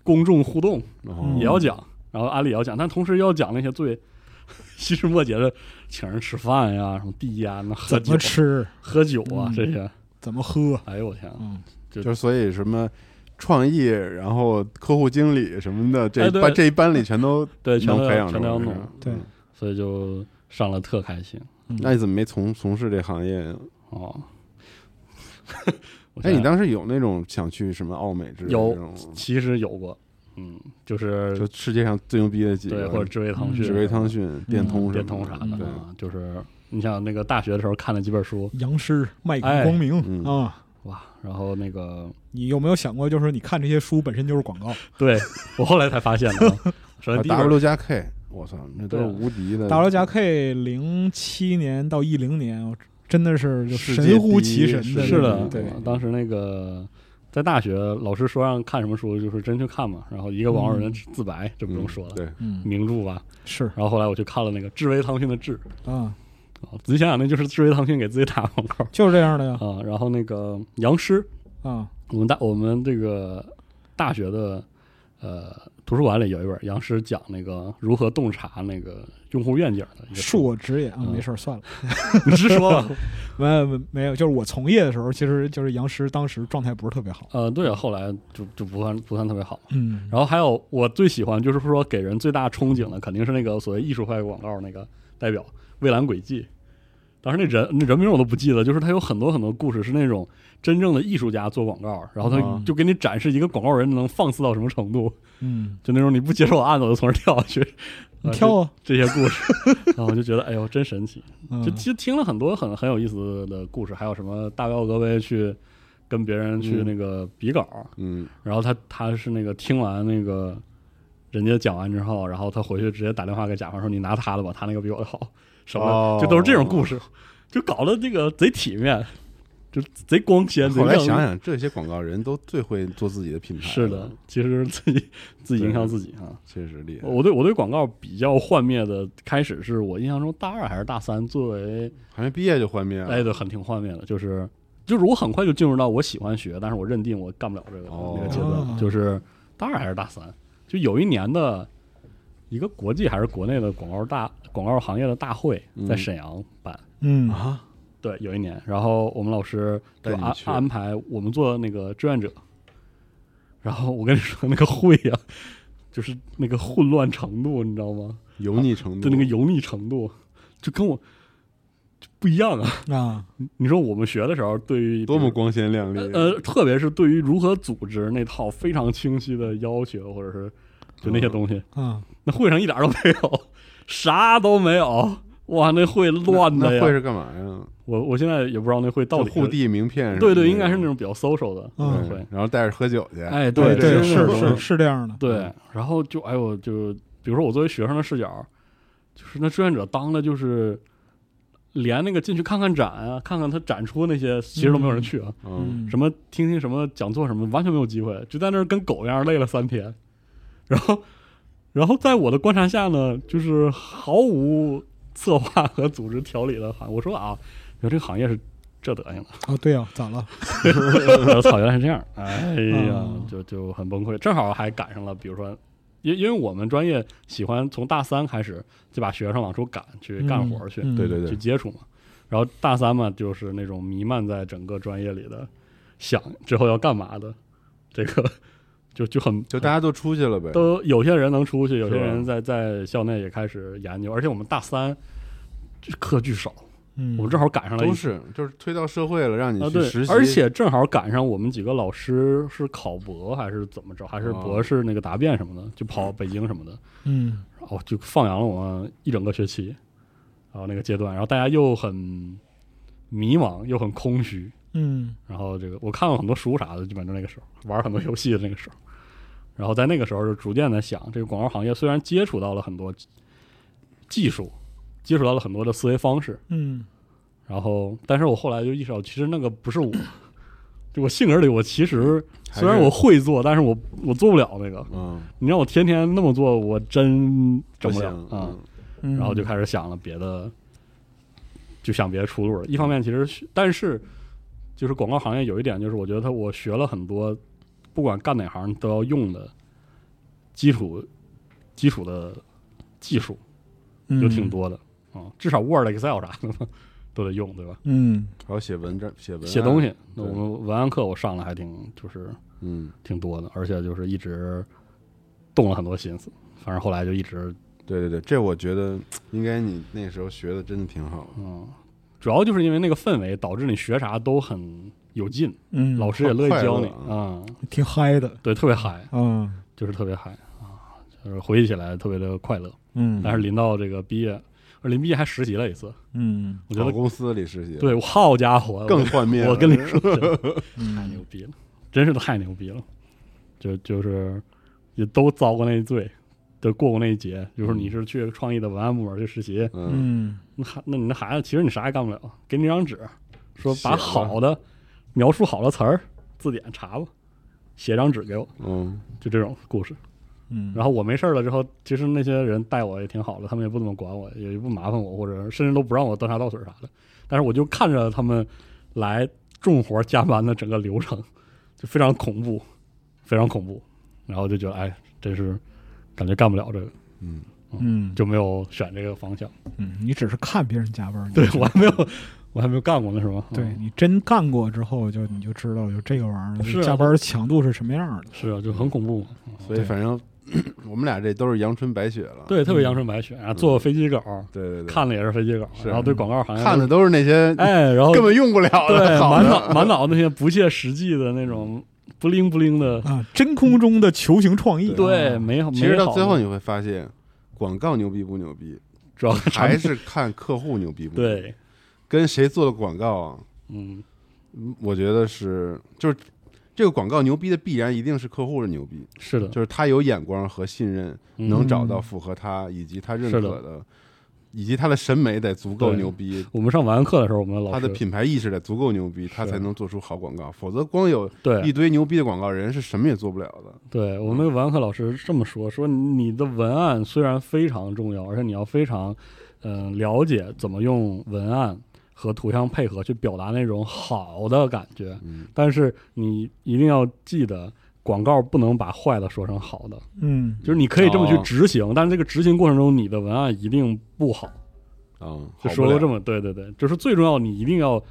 公众互动哦也要讲，然后案例也要讲，但同时要讲那些最 细枝末节的，请人吃饭呀，什么递烟呐，喝怎酒么吃，喝酒啊嗯。这些。怎么喝，哎呦我天啊！嗯，就是所以什么创意，然后客户经理什么的，这班这一班里全都 对，全都培养出全都要弄。来，对。嗯所以就上了特开心。那你怎么没从从事这行业？呀？哦。我哎，你当时有那种想去什么奥美之类的有，其实有过，嗯，就是就世界上最牛逼的几对，个，或者智慧腾讯、智威汤讯、电通、电通啥的，对，啊，就是你像那个大学的时候看了几本书，杨师麦哎克光明嗯啊。哇，然后那个你有没有想过，就是你看这些书本身就是广告对我后来才发现的啊，首先第一 W 加 K，我操，那都是无敌的。？W 加 K 零七年到一零年，真的是就世界神乎其神的，是的，对，当时那个在大学老师说让看什么书，就是真去看嘛，然后一个网友人自白，这不用说了，对，嗯，名著吧。是。然后后来我去看了那个智威腾讯的智。啊，啊，仔细想想，那就是智威腾讯给自己打广告。就是这样的呀。啊。然后那个杨师，啊，我们大我们这个大学的呃图书馆里有一本杨师讲那个如何洞察那个用户愿景的恕，我直言啊，嗯没事儿算了，你是说吧？没有没没有，就是我从业的时候，其实就是杨师当时状态不是特别好，呃，对啊，后来就就不算不算特别好。嗯，然后还有我最喜欢就是说给人最大憧憬的肯定是那个所谓艺术派广告那个代表蔚蓝轨迹。当时那人那人名我都不记得，就是他有很多很多故事是那种真正的艺术家做广告，然后他啊就给你展示一个广告人能放肆到什么程度，嗯，就那种你不接受我案子我就从这儿跳下去，呃你跳啊，这这些故事，然后我就觉得哎呦真神奇，嗯。就其实听了很多很很有意思的故事，还有什么大高格威去跟别人去嗯。那个比稿，嗯，然后他他是那个听完那个人家讲完之后，然后他回去直接打电话给甲方说：“你拿他的吧，他那个比我的好。”什么、哦就都是这种故事，就搞得这个贼体面，就贼光鲜。贼后来想想，这些广告人都最会做自己的品牌，是的，，其实自己自己营销自己啊。确实厉害。我对我对广告比较幻灭的开始是我印象中大二还是大三，作为还没毕业就幻灭了，哎对，很挺幻灭的，就是就是我很快就进入到我喜欢学，但是我认定我干不了这个、哦。那个阶段，哦。就是大二还是大三，就有一年的一个国际还是国内的广告大广告行业的大会在嗯。沈阳办，嗯。啊，对，有一年，然后我们老师就安安排我们做那个志愿者，然后我跟你说那个会呀、就是那个混乱程度，你知道吗？油腻程度，就那个油腻程度，就跟我就不一样啊！啊，你说我们学的时候，对于多么光鲜亮丽，呃，特别是对于如何组织那套非常清晰的要求，或者是就那些东西，啊，那会上一点都没有，啥都没有。哇，那会乱的呀！那会是干嘛呀？我我现在也不知道那会到底就互递名片对对，应该是那种比较 social 的嗯会。然后带着喝酒去，哎，对对，是是是是这样的，对，然后就哎呦，就比如说我作为学生的视角，就是那志愿者当的就是连那个进去看看展啊，看看他展出那些，其实都没有人去啊。嗯，什么听听什么讲座什么，完全没有机会，就在那儿跟狗一样累了三天。然后，然后在我的观察下呢，就是毫无策划和组织条理的行。我说啊，你说这个行业是这德行的。啊，对呀，咋了？我操，原来是这样！哎呀哦，就就很崩溃。正好还赶上了，比如说，因因为我们专业喜欢从大三开始就把学生往出赶去干活去，对对对去，接触嘛。然后大三嘛，就是那种弥漫在整个专业里的想之后要干嘛的，这个就就很就大家都出去了呗，都有些人能出去，有些人在在校内也开始研究，而且我们大三课巨少，嗯，我们正好赶上了都是就是推到社会了，让你去实，习，而且正好赶上我们几个老师是考博还是怎么着，还是哦博士那个答辩什么的，就跑北京什么的，嗯。然后就放羊了我们一整个学期，然后那个阶段，然后大家又很迷茫，又很空虚，嗯。然后这个我看了很多书啥的，基本就那个时候玩很多游戏的那个时候，然后在那个时候就逐渐的想，这个广告行业虽然接触到了很多技术，接触到了很多的思维方式，嗯然后，但是我后来就意识到，其实那个不是我，就我性格里，我其实虽然我会做，但是我我做不了那个。嗯，你让我天天那么做，我真整不了行啊。，嗯，然后就开始想了别的，就想别的出路了。一方面，其实但是就是广告行业有一点，就是我觉得他我学了很多，不管干哪行都要用的基础基础的技术，嗯就挺多的啊、至少 Word、Excel 啥的都得用，对吧？嗯还有写文章、写文写东西，那我们文案课我上了还挺就是嗯，挺多的，而且就是一直动了很多心思。反正后来就一直对对对，这我觉得应该你那时候学的真的挺好的。嗯，主要就是因为那个氛围导致你学啥都很有劲，嗯，老师也乐意教你啊、挺嗨的，对，特别嗨，嗯。就是特别嗨啊，就是回忆起来特别的快乐。嗯，但是临到这个毕业，而临毕业还实习了一次，嗯。我觉得公司里实习，，对，好家伙，更幻灭。我跟你说，太嗯牛逼了，真是太牛逼了，就就是也都遭过那罪，都过过那一劫。就是你是去创意的文案部门去实习，嗯，嗯。那孩那你那孩子其实你啥也干不了，给你张纸，说把好的描述好了词儿字典查吧，写张纸给我，嗯，就这种故事。嗯，然后我没事儿了之后，其实那些人带我也挺好的，他们也不怎么管我，也不麻烦我，或者甚至都不让我端茶倒水啥的。但是我就看着他们来重活加班的整个流程，就非常恐怖，非常恐怖。然后就觉得，哎，真是感觉干不了这个，嗯，嗯就没有选这个方向。嗯，你只是看别人加班，对我还没有，我还没有干过呢，是吧？嗯对你真干过之后，就你就知道，就这个玩意是啊儿加班强度是什么样的。是啊，就很恐怖。对所以反正我们俩这都是阳春白雪了。对，特别阳春白雪，然后做飞机稿，对对对，看的也是飞机稿，然后对广告行业看的都是那些哎，然后根本用不了满脑满脑那些不切实际的那种不灵不灵的，啊，真空中的球形创意，对，啊美好。其实到最后你会发现，广告牛逼不牛逼，主要还是看客户牛逼不牛逼。对，跟谁做的广告啊？嗯，嗯我觉得是就是这个广告牛逼的必然一定是客户的牛逼，是的，就是他有眼光和信任，嗯。能找到符合他以及他认可的的，以及他的审美得足够牛逼，我们上完课的时候，我们的老师他的品牌意识得足够牛逼，他才能做出好广告。否则光有一堆牛逼的广告人是什么也做不了的。对，我们那个文课老师这么说：说你的文案虽然非常重要，而且你要非常嗯、呃了解怎么用文案和图像配合去表达那种好的感觉，嗯，但是你一定要记得。广告不能把坏的说成好的，嗯就是你可以这么去哦执行，但是这个执行过程中，你的文案一定不好。啊，就说了这么对对对，就是最重要，你一定要。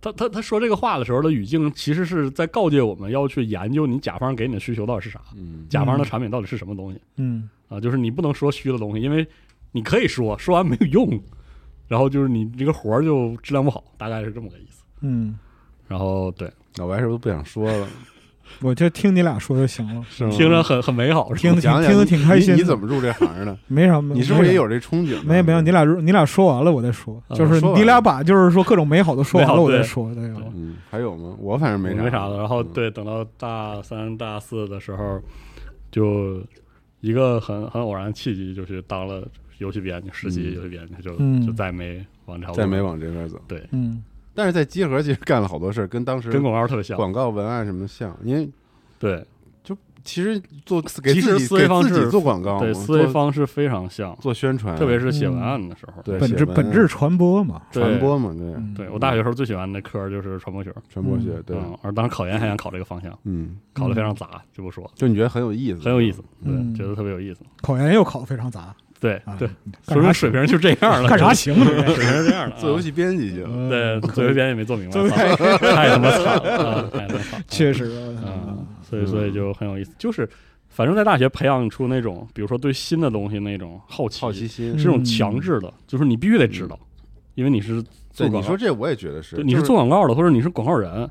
他他他说这个话的时候的语境，其实是在告诫我们要去研究你甲方给你的需求到底是啥，嗯，甲方的产品到底是什么东西嗯啊？就是你不能说虚的东西，因为你可以说，说完没有用，然后就是你这个活儿就质量不好，大概是这么个意思。嗯，然后对，老白是不是不想说了？我就听你俩说就行了，是吗？听着很很美好，是吧听得挺讲讲听得挺开心的。你你怎么入这行的？没啥？你是不是也有这憧憬呢？没有没有，你俩你俩说完了我再说，啊就是说完你俩把就是说各种美好的说完了我再说，对吧？嗯，还有吗？我反正没啥没啥的。然后嗯对，等到大三、大四的时候，就一个很很偶然的契机，就去当了游戏编辑，实习嗯。游戏编辑，就嗯。就再没往这再没往这边走。对，嗯。但是在集合其实干了好多事儿，跟当时跟广告特别像。广告文案什么像，因为对。就其实做给其实自己思维方式给自己做广告，对，思维方式非常像，做宣传，特别是写文案的时候。对本质本质传播嘛，传播嘛，对。嗯。对我大学时候最喜欢的科就是传播学，传播学，对，嗯，而当时考研还想考这个方向，嗯，考的非常杂，就不说，就你觉得很有意思，很有意思，对，嗯。觉得特别有意思。考研又考的非常杂，啊对对，说明水平就这样了，干啥行？水平是这样的啊。做游戏编辑去了，嗯对，做游戏编辑没做明白，太他妈惨了，啊太他妈惨了。确实，啊，所以所以就很有意思，就是反正在大学培养出那种，比如说对新的东西那种好奇，好奇心是。这种强制的，就是你必须得知道，因为你是做，广告你说，这我也觉得是，你是做广告的，或者你是广告人，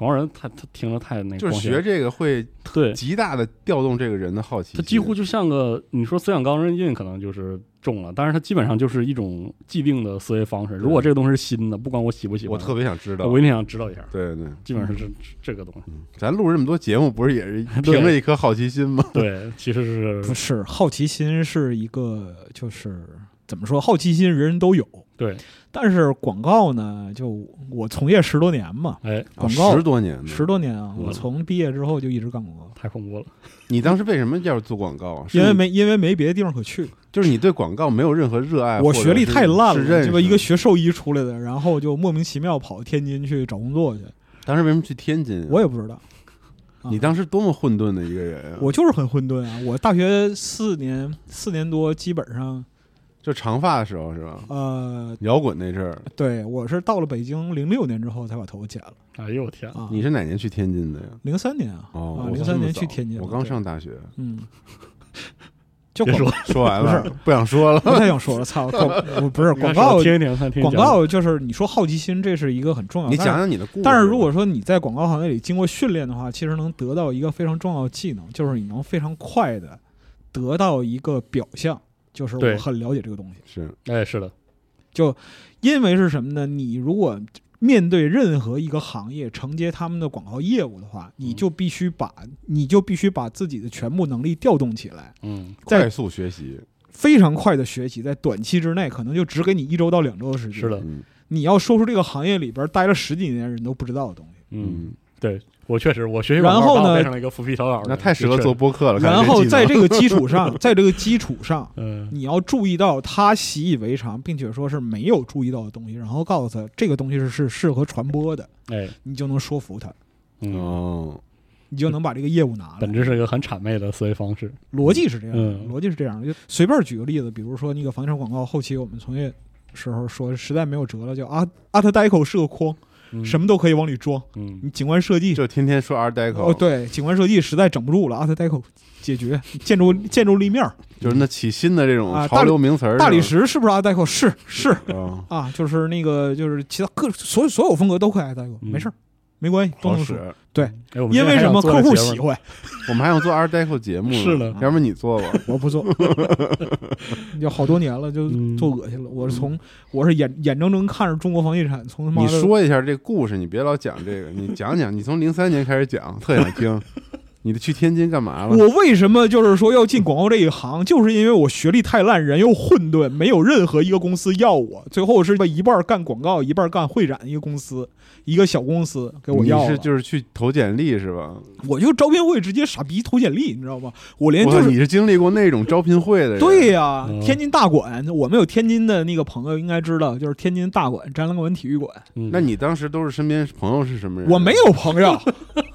广告人他他听着太那个就是学这个会对，极大的调动这个人的好奇。他几乎就像个你说思想钢刃印可能就是中了，但是他基本上就是一种既定的思维方式。如果这个东西是新的，不管我喜不喜欢，我特别想知道。我一定想知道一下。对对，基本上是这这个东西。咱录这么多节目，不是也是凭着一颗好奇心吗？对，其实是 不是好奇心是一个，就是怎么说，好奇心人人都有，对，但是广告呢，就我从业十多年嘛，哎，广告十多年，十多年啊，嗯我从毕业之后就一直干广告，太恐怖了。你当时为什么要做广告啊？因为没因为没别的地方可去，就是你对广告没有任何热爱，我学历太烂了，是认识这么一个学兽医出来的，然后就莫名其妙跑天津去找工作去，当时为什么去天津啊？我也不知道。啊你当时多么混沌的一个人啊！我就是很混沌啊！我大学四年四年多，基本上就长发的时候是吧？呃，摇滚那阵儿，对我是到了北京零六年之后才把头发剪了哎呦我天，啊。你是哪年去天津的呀？零三年啊，哦，零三年去天津，我刚上大学。嗯，就别说 说完了，不想说了。不太想说了，操，广 不是广告，听一听，看听广告就是你说好奇心，这是一个很重要。你讲讲你的故事。但是如果说你在广告行业里经过训练的话，其实能得到一个非常重要的技能，就是你能非常快的得到一个表象，就是我很了解这个东西。是。哎，是的，就因为是什么呢？你如果面对任何一个行业承接他们的广告业务的话，你就必须把你就必须把自己的全部能力调动起来，嗯，快速学习，非常快的学习，在短期之内可能就只给你一周到两周的时间。是的，嗯。你要说出这个行业里边待了十几年人都不知道的东西。嗯，嗯，对我确实，我学习然后呢变成了一个浮皮草稿的，那太适合做播客了。然后在这个基础 上，在这个基础上，嗯你要注意到他习以为常，并且说是没有注意到的东西，然后告诉他这个东西是是适合传播的，哎你就能说服他，嗯，哦，你就能把这个业务拿来本。质是一个很谄媚的思维方式。逻辑是这样的，嗯逻辑是这样的。就随便举个例子，比如说那个房地产广告，后期我们从业时候说实在没有辙了，叫阿阿特 Deco 是个框，嗯什么都可以往里装。嗯你景观设计就天天说 Art Deco，哦，对，景观设计实在整不住了，，Art Deco 解决建筑建筑立面儿。就是那起新的这种啊潮流名词儿。大理石是不是 Art Deco？是是吧啊，啊，就是那个就是其他各所有所有风格都可以 Art Deco，嗯没事儿，没关系，都能说。好使。哎，我们因为什么客户喜欢？我们还想做 Art Deco 节目呢，是的要不你做吧。我不做，有好多年了，就嗯做恶心了。我是从我是眼眼睁睁看着中国房地产从他妈你说一下这故事，你别老讲这个，你讲讲，你从零三年开始讲，特想听。你去天津干嘛了？我为什么就是说要进广告这一行，就是因为我学历太烂，人又混沌，没有任何一个公司要我。最后是一半干广告，一半干会展一个公司，一个小公司给我你要你。是就是去投简历是吧？我就招聘会直接傻逼投简历，你知道吗？我连，就是你是经历过那种招聘会的人？对呀、嗯天津大馆，我们有天津的那个朋友应该知道，就是天津大馆展览馆体育馆。嗯那你当时都是身边朋友是什么人？我没有朋友，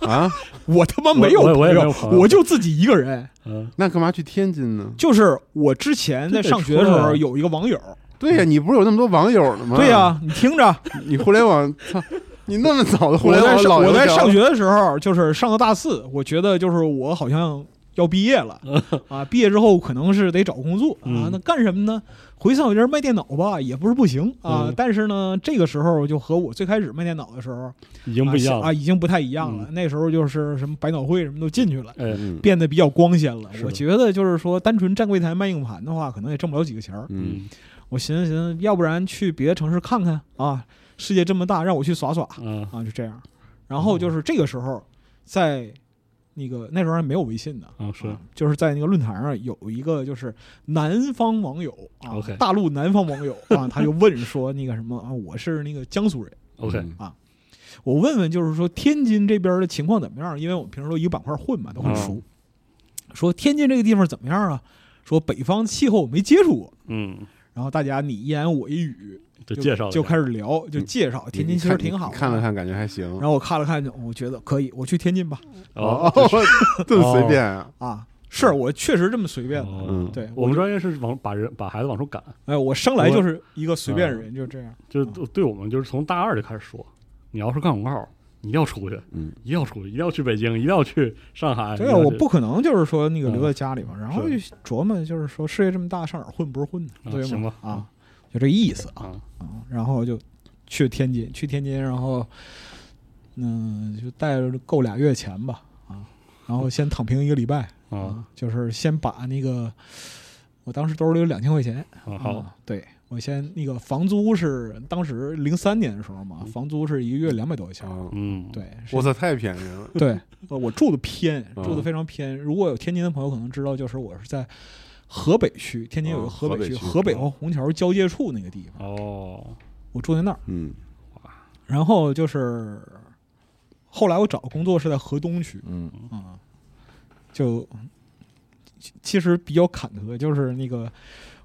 啊，我他妈没有我有朋友。我就自己一个人。嗯。那干嘛去天津呢？就是我之前在上学的时候有一个网友，对呀，你不是有那么多网友呢吗？对呀、，你听着，你互联网，操，你那么早的互我联网老我在上学的时候，就是上到大四，我觉得就是我好像要毕业了啊，毕业之后可能是得找工作啊嗯，那干什么呢？回三角街卖电脑吧，也不是不行啊嗯，但是呢，这个时候就和我最开始卖电脑的时候已经不一样啊，已经不太一样了。那时候就是什么百脑汇什么都进去了。变得比较光鲜了我觉得就是说，单纯站柜台卖硬盘的话，可能也挣不了几个钱儿。嗯，我寻思寻思，要不然去别的城市看看啊，世界这么大，让我去耍耍嗯啊，就这样。然后就是这个时候，在那个那时候还没有微信呢，啊是啊就是在那个论坛上有一个就是南方网友啊大陆南方网友啊，他就问说那个什么啊，我是那个江苏人，OK 啊我问问就是说天津这边的情况怎么样？因为我们平时都一个板块混嘛，都很熟。说天津这个地方怎么样啊？说北方气候我没接触过，嗯，然后大家你一言我一语就介绍就开始聊，就介绍天津其实挺好的。看了看，感觉还行。然后我看了看，我觉得可以，我去天津吧。哦，这么 随便啊？啊，是我确实这么随便嗯对我们专业是往把人把孩子往出赶，哎，我生来就是一个随便人，就这样。就是对我们就是从大二就开始说，你要是干广告，你一定要出去，嗯，一定要出去，一定要去北京，一定要去上海。对我不可能就是说那个嗯留在家里嘛，然后就琢磨，就是说事业这么大，上哪儿混不是混呢？对吗？啊行吧啊，就这意思啊。然后就去天津，去天津，然后嗯，就带着够俩月钱吧啊，然后先躺平一个礼拜啊，就是先把那个我当时兜里有两千块钱，啊对我先那个房租是当时零三年的时候嘛，房租是一个月两百多块钱，啊，嗯，对，我操，太便宜了，对，呃我住的偏，嗯。住的非常偏。如果有天津的朋友可能知道，就是我是在河北区，天津有个哦河北区，河北区河北和虹桥交界处那个地方，哦，我住在那儿。嗯。然后就是后来我找工作是在河东区。嗯。啊，就其其实比较坎坷，就是那个。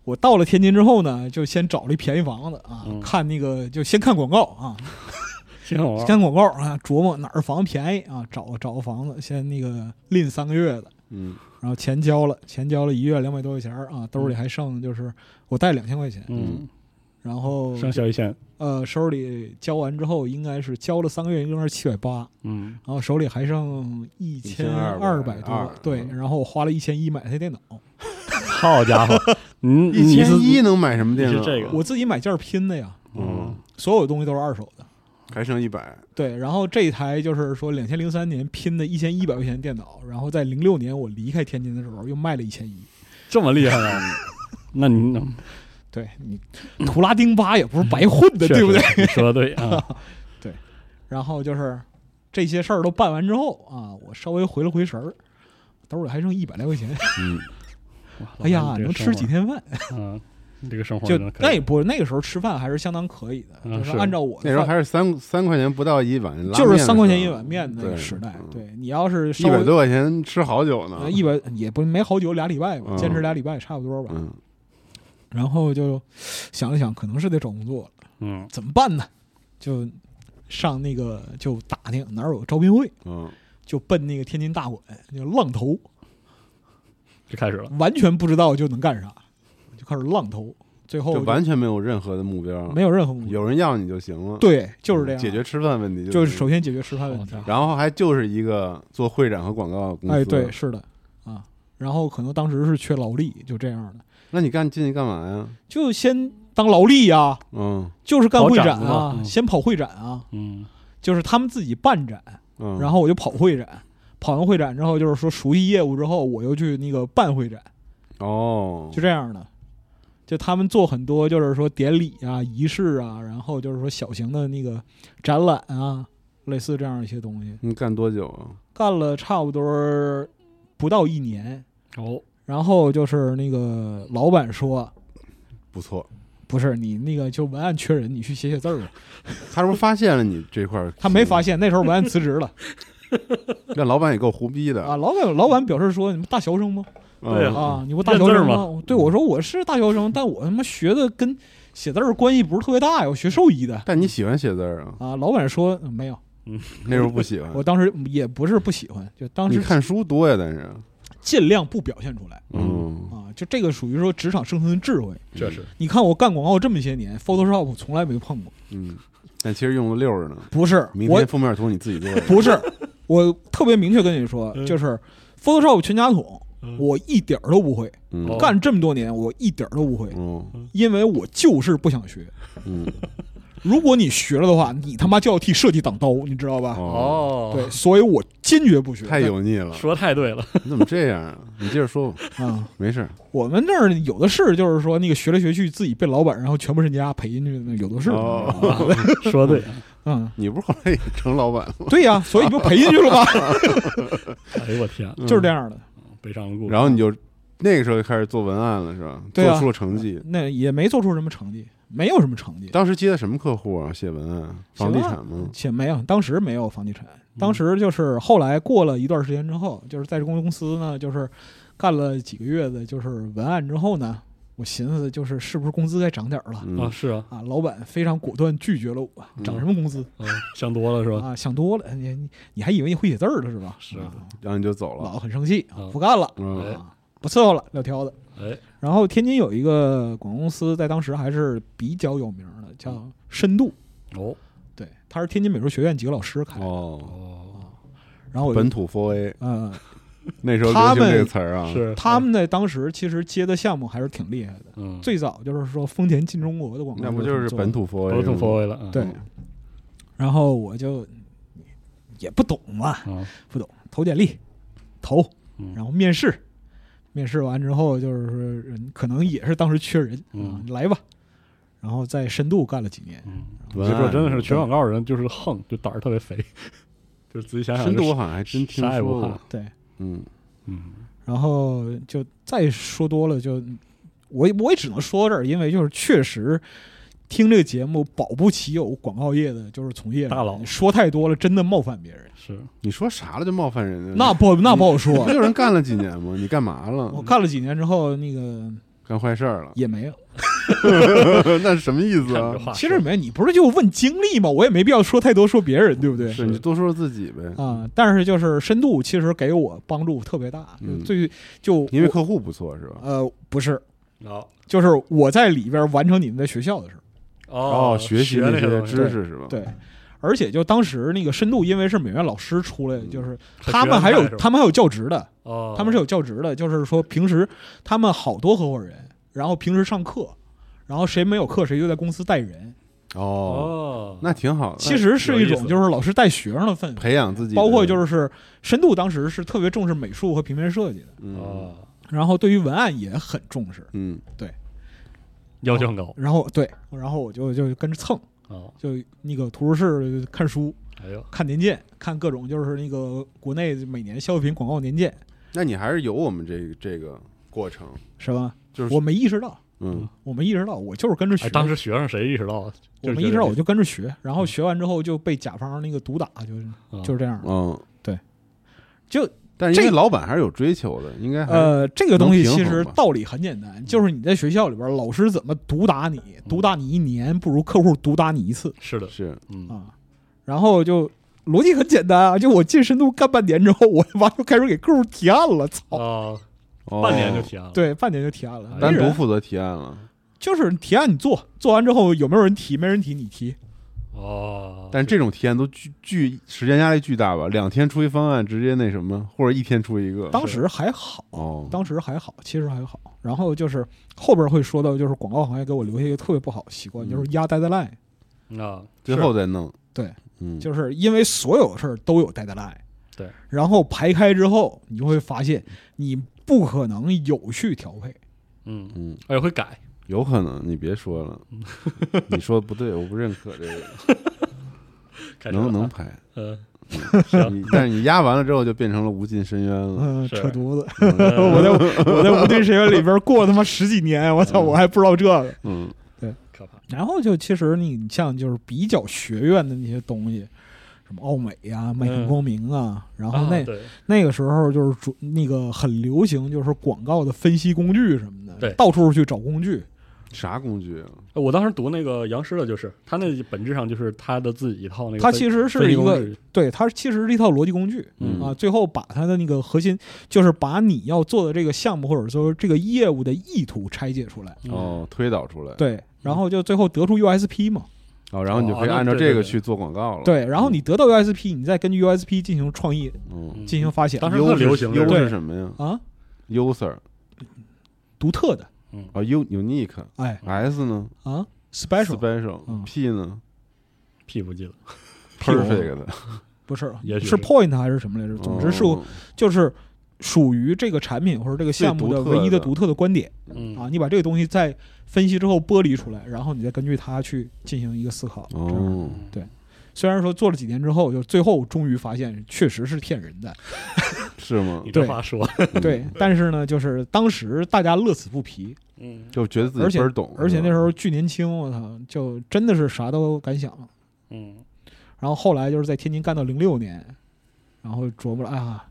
我到了天津之后呢，就先找了一便宜房子啊，嗯。看那个就先看广告啊，挺好玩，看广告啊，琢磨哪儿房子便宜啊，找找个房子，先那个拎三个月的，嗯然后钱交了，钱交了一月两百多块钱儿啊，兜里还剩就是我带两千块钱，嗯，然后剩小一千，呃手里交完之后，应该是交了三个月，应该是七百八，嗯，然后手里还剩一千二百多，对，然后我花了一千一买台电脑，好家伙，你一千一能买什么电脑？这个。我自己买件儿拼的呀，嗯，所有东西都是二手的。还剩一百，对，然后这一台就是说，两千零三年拼的一千一百块钱电脑，然后在零六年我离开天津的时候又卖了一千一。这么厉害啊？那你能对你，图拉丁八也不是白混的，对不对？？你说的对啊，对然后就是这些事儿都办完之后啊，我稍微回了回神儿，兜里还剩一百来块钱。嗯哎呀，能吃几天饭？嗯，这个生活就那也不那个时候吃饭还是相当可以的，嗯就是按照我那时候还是三三块钱不到一碗就是三块钱一碗面的那个时代。嗯对你要是一百多块钱吃好久呢呃，一百也不没好久，俩礼拜吧，嗯坚持俩礼拜差不多吧。嗯然后就想了想，可能是得找工作了，嗯怎么办呢？就上那个就打听哪儿有招聘会，嗯就奔那个天津大馆，就浪头，就开始了，完全不知道就能干啥，就开始浪投，最后就完全没有任何的目标，没有任何目标。有人要你就行了，，对，就是这样，解决吃饭问题就是首先解决吃饭问题。然后还就是一个做会展和广告的公司，哎，对，，是的啊。然后可能当时是缺劳力，就这样的，那你干进去干嘛呀？就先当劳力呀，嗯就是干会展啊先跑会展啊，嗯就是他们自己办展，嗯，然后我就跑会展，跑完会展之后，就是说熟悉业务之后，我又去那个办会展，哦，就这样的。就他们做很多，就是说典礼啊、仪式啊，然后就是说小型的那个展览啊，类似这样一些东西，你干多久啊？干了差不多不到一年。哦，然后就是那个老板说，不错，不是你那个就文案缺人，你去写写字儿吧。他是不是发现了你这块儿？他没发现，那时候文案辞职了 那老板也够胡逼的啊。老板老板表示说，你们大学生吗？嗯对啊，你不大学生吗？对我说我是大学生，但我他妈学的跟写字儿关系不是特别大呀，我学兽医的但你喜欢写字儿啊？啊。老板说、嗯没有，那时候不喜欢我。当时也不是不喜欢，就当时你看书多呀，但是，尽量不表现出来嗯，啊。就这个属于说职场生存的智慧。确实，你看我干广告这么些年，Photoshop 从来没碰过，嗯，但其实用了六着呢。不是我明天封面图你自己做的，不是，我特别明确跟你说，嗯就是 Photoshop 全家桶，嗯我一点儿都不会。干这么多年，我一点儿都不会，嗯因为我就是不想学。嗯 如果你学了的话，你他妈就要替设计挡刀，你知道吧？哦，哦，对，，所以我坚决不学。太油腻了，说太对了，你怎么这样啊？你接着说吧，啊！没事儿。我们那儿有的是，就是说那个学来学去自己被老板，然后全部身家赔进去的，有的是。哦 说对，嗯，你不是后来也成老板了吗？对呀，所以不赔进去了吗？哎呦我天，就是这样的。悲伤的故事。然后你就那个时候就开始做文案了，是吧？对啊做出了成绩。那也没做出什么成绩，没有什么成绩。当时接的什么客户啊？写文案，房地产吗？写没有，当时没有房地产，当时就是后来过了一段时间之后，就是在这公司呢，就是干了几个月的，就是文案之后呢，我寻思就是是不是工资该涨点儿了啊，嗯，是啊，啊？老板非常果断拒绝了我，涨什么工资嗯，想多了是吧？啊？想多了，你你你还以为你会写字儿了是吧？是啊然后你就走了老了。很生气啊嗯，不干了啊，不伺候了，撂挑子。哎，然后天津有一个广告公司，在当时还是比较有名的，叫深度。哦对，他是天津美术学院几个老师开的。哦，哦，然后本土4 A 呃，那时候他们流行这个词儿啊，是他们在当时其实接的项目还是挺厉害的。嗯，最早就是说丰田进中国的广告，那不就是本土4 A 都挺吗 f o 了，嗯对。然后我就也不懂嘛，啊，不懂，投简历，投，嗯然后面试，面试完之后就是说人可能也是当时缺人，啊嗯，来吧，然后在深度干了几年，嗯，文案所以说真的是全广告的人就是横，就胆儿特别肥，就是仔细想想，深度我好像还真听啥也不怕说过，对，嗯，嗯然后就再说多了就，我也我也只能说到这儿，因为就是确实听这个节目保不齐有广告业的就是从业大佬说太多了，真的冒犯别人，是，你说啥了就冒犯人家？那不那不好说不。有人干了几年吗？你干嘛了我？干了几年之后，那个干坏事儿了？也没有。那是什么意思啊其实没，你不是就问经历吗？我也没必要说太多，说别人，对不对？是你多说说自己呗，啊，但是就是深度，其实给我帮助特别大。最就因为客户不错是吧？呃不是，哦就是我在里边完成你们在学校的事儿。哦，学习那些知识是吧？对，而且就当时那个深度，因为是美院老师出来，就是他们还有他们还有教职的，哦，他们是有教职的，就是说平时他们好多合伙人，然后平时上课，然后谁没有课谁就在公司带人，哦，哦，那挺好的。其实是一种就是老师带学生的氛围。培养自己，包括就是深度，当时是特别重视美术和平面设计的，然后对于文案也很重视，嗯，对。要求很高。然后对，然后我就就跟着蹭，哦，就那个图书室看书、哎呦，看年鉴，看各种就是那个国内每年消费品广告年鉴，那你还是有我们这个这个过程，是吧？就是我没意识到，嗯。我没意识到，我就是跟着学。哎，当时学生谁意识到？我没意识到，我就跟着学，然嗯。后学完之后就被甲方那个毒打，就是就就是这样。嗯，对，就但是因为老板还是有追求的，应该呃，这个东西其实道理很简单，就是你在学校里边，老师怎么毒打你，毒打你一年，不如客户毒打你一次。是的，是。嗯。啊。然后就逻辑很简单啊，就我进深度干半年之后，我他妈就开始给客户提案了，操！半年就提案了，对，半年就提案了，单独负责提案了。就是提案你做，做完之后有没有人提？没人提你提，哦，但这种提案都巨巨时间压力巨大吧？两天出一方案，直接那什么，或者一天出一个。当时还好，哦，当时还好，其实还好。然后就是后边会说到，就是广告行业给我留下一个特别不好的习惯，嗯就是压 deadline，啊，最后再弄。对，嗯，就是因为所有事儿都有 deadline。对，然后排开之后，你就会发现你不可能有序调配。嗯，嗯，而且会改，有可能，你别说了，你说的不对，我不认可这个，能能拍。嗯，行，你但是你压完了之后，就变成了无尽深渊了。嗯，扯犊子！嗯。我在我在无尽深渊里边过他妈十几年，我操，嗯。我还不知道这个。嗯。对。可怕，然后就其实你像就是比较学院的那些东西，什么奥美呀、麦肯光明啊，然后那、啊，那个时候就是主那个很流行，就是广告的分析工具什么的，对到处去找工具。啥工具啊？我当时读那个杨师的，就是他那本质上就是他的自己一套那个分，它其实是一个对，它其实是一套逻辑工具。嗯啊，最后把他的那个核心，就是把你要做的这个项目或者说这个业务的意图拆解出来，嗯哦，推导出来。对，然后就最后得出 USP 嘛，哦，然后你就可以按照这个去做广告了。，对，然后你得到 USP，你再根据 USP 进行创意，进行发现。当时优是特流行优是什么呀？啊，？user 独特的，啊，u unique 哎。S 呢？啊，special。special 嗯。P 呢？P 不记得，perfect 不是也许是是 point 还是什么来着？总之是哦。就是属于这个产品或者这个项目的唯一的独特的观点嗯啊，你把这个东西再分析之后剥离出来，然后你再根据它去进行一个思考。哦，虽然说做了几年之后，就最后终于发现确实是骗人的，是吗你？这对话说，对。但是呢，就是当时大家乐此不疲，嗯，就觉得自而且己倍儿懂，而且那时候巨年轻，我操，就真的是啥都敢想。嗯，然后后来就是在天津干到零六年，然后琢磨了，哎呀，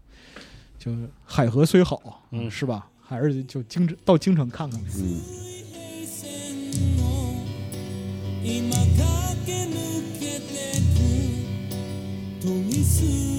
就海河虽好，嗯是吧？还是就京城到京城看看。嗯，今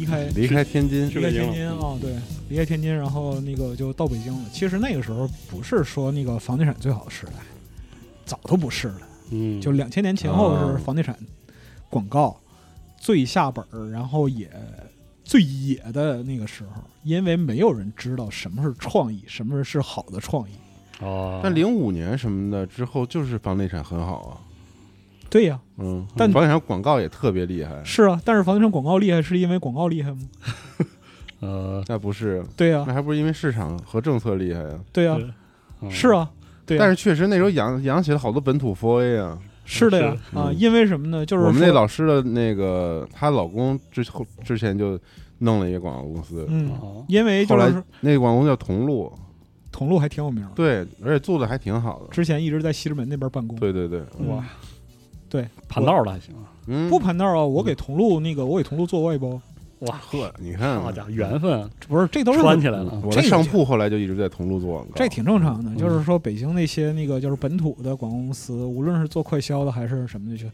离开离开天津，离开天津啊，对，离开天津，然后那个就到北京了。其实那个时候不是说那个房地产最好的时代，早都不是了。嗯，就两千年前后哦是房地产广告最下本儿，然后也最野的那个时候，因为没有人知道什么是创意，什么是好的创意。哦，但零五年什么的之后，就是房地产很好啊。对呀、嗯，但房地产广告也特别厉害，是啊，但是房地产广告厉害是因为广告厉害吗？呃，那不是，对呀、那还不是因为市场和政策厉害呀？对呀、是啊，对呀、但是确实那时候养养起了好多本土 4A 啊。是的呀是啊，嗯因为什么呢？就是我们那老师的那个，她老公之后之前就弄了一个广告公司，嗯，哦因为就后来那个广告公司叫同路，同路还挺有名的，对，而且做的还挺好的。之前一直在西直门那边办公。对对对，嗯哇，对，盘道的还行。啊，嗯，不盘道啊，我给同路那个，我给同路做外包，哇，呵，你看好家伙，缘分啊不是这都是穿起来了嗯，我的这个上铺后来就一直在同路做广告，这挺正常的，嗯就是说北京那些那个就是本土的广告公司，无论是做快销的还是什么的，就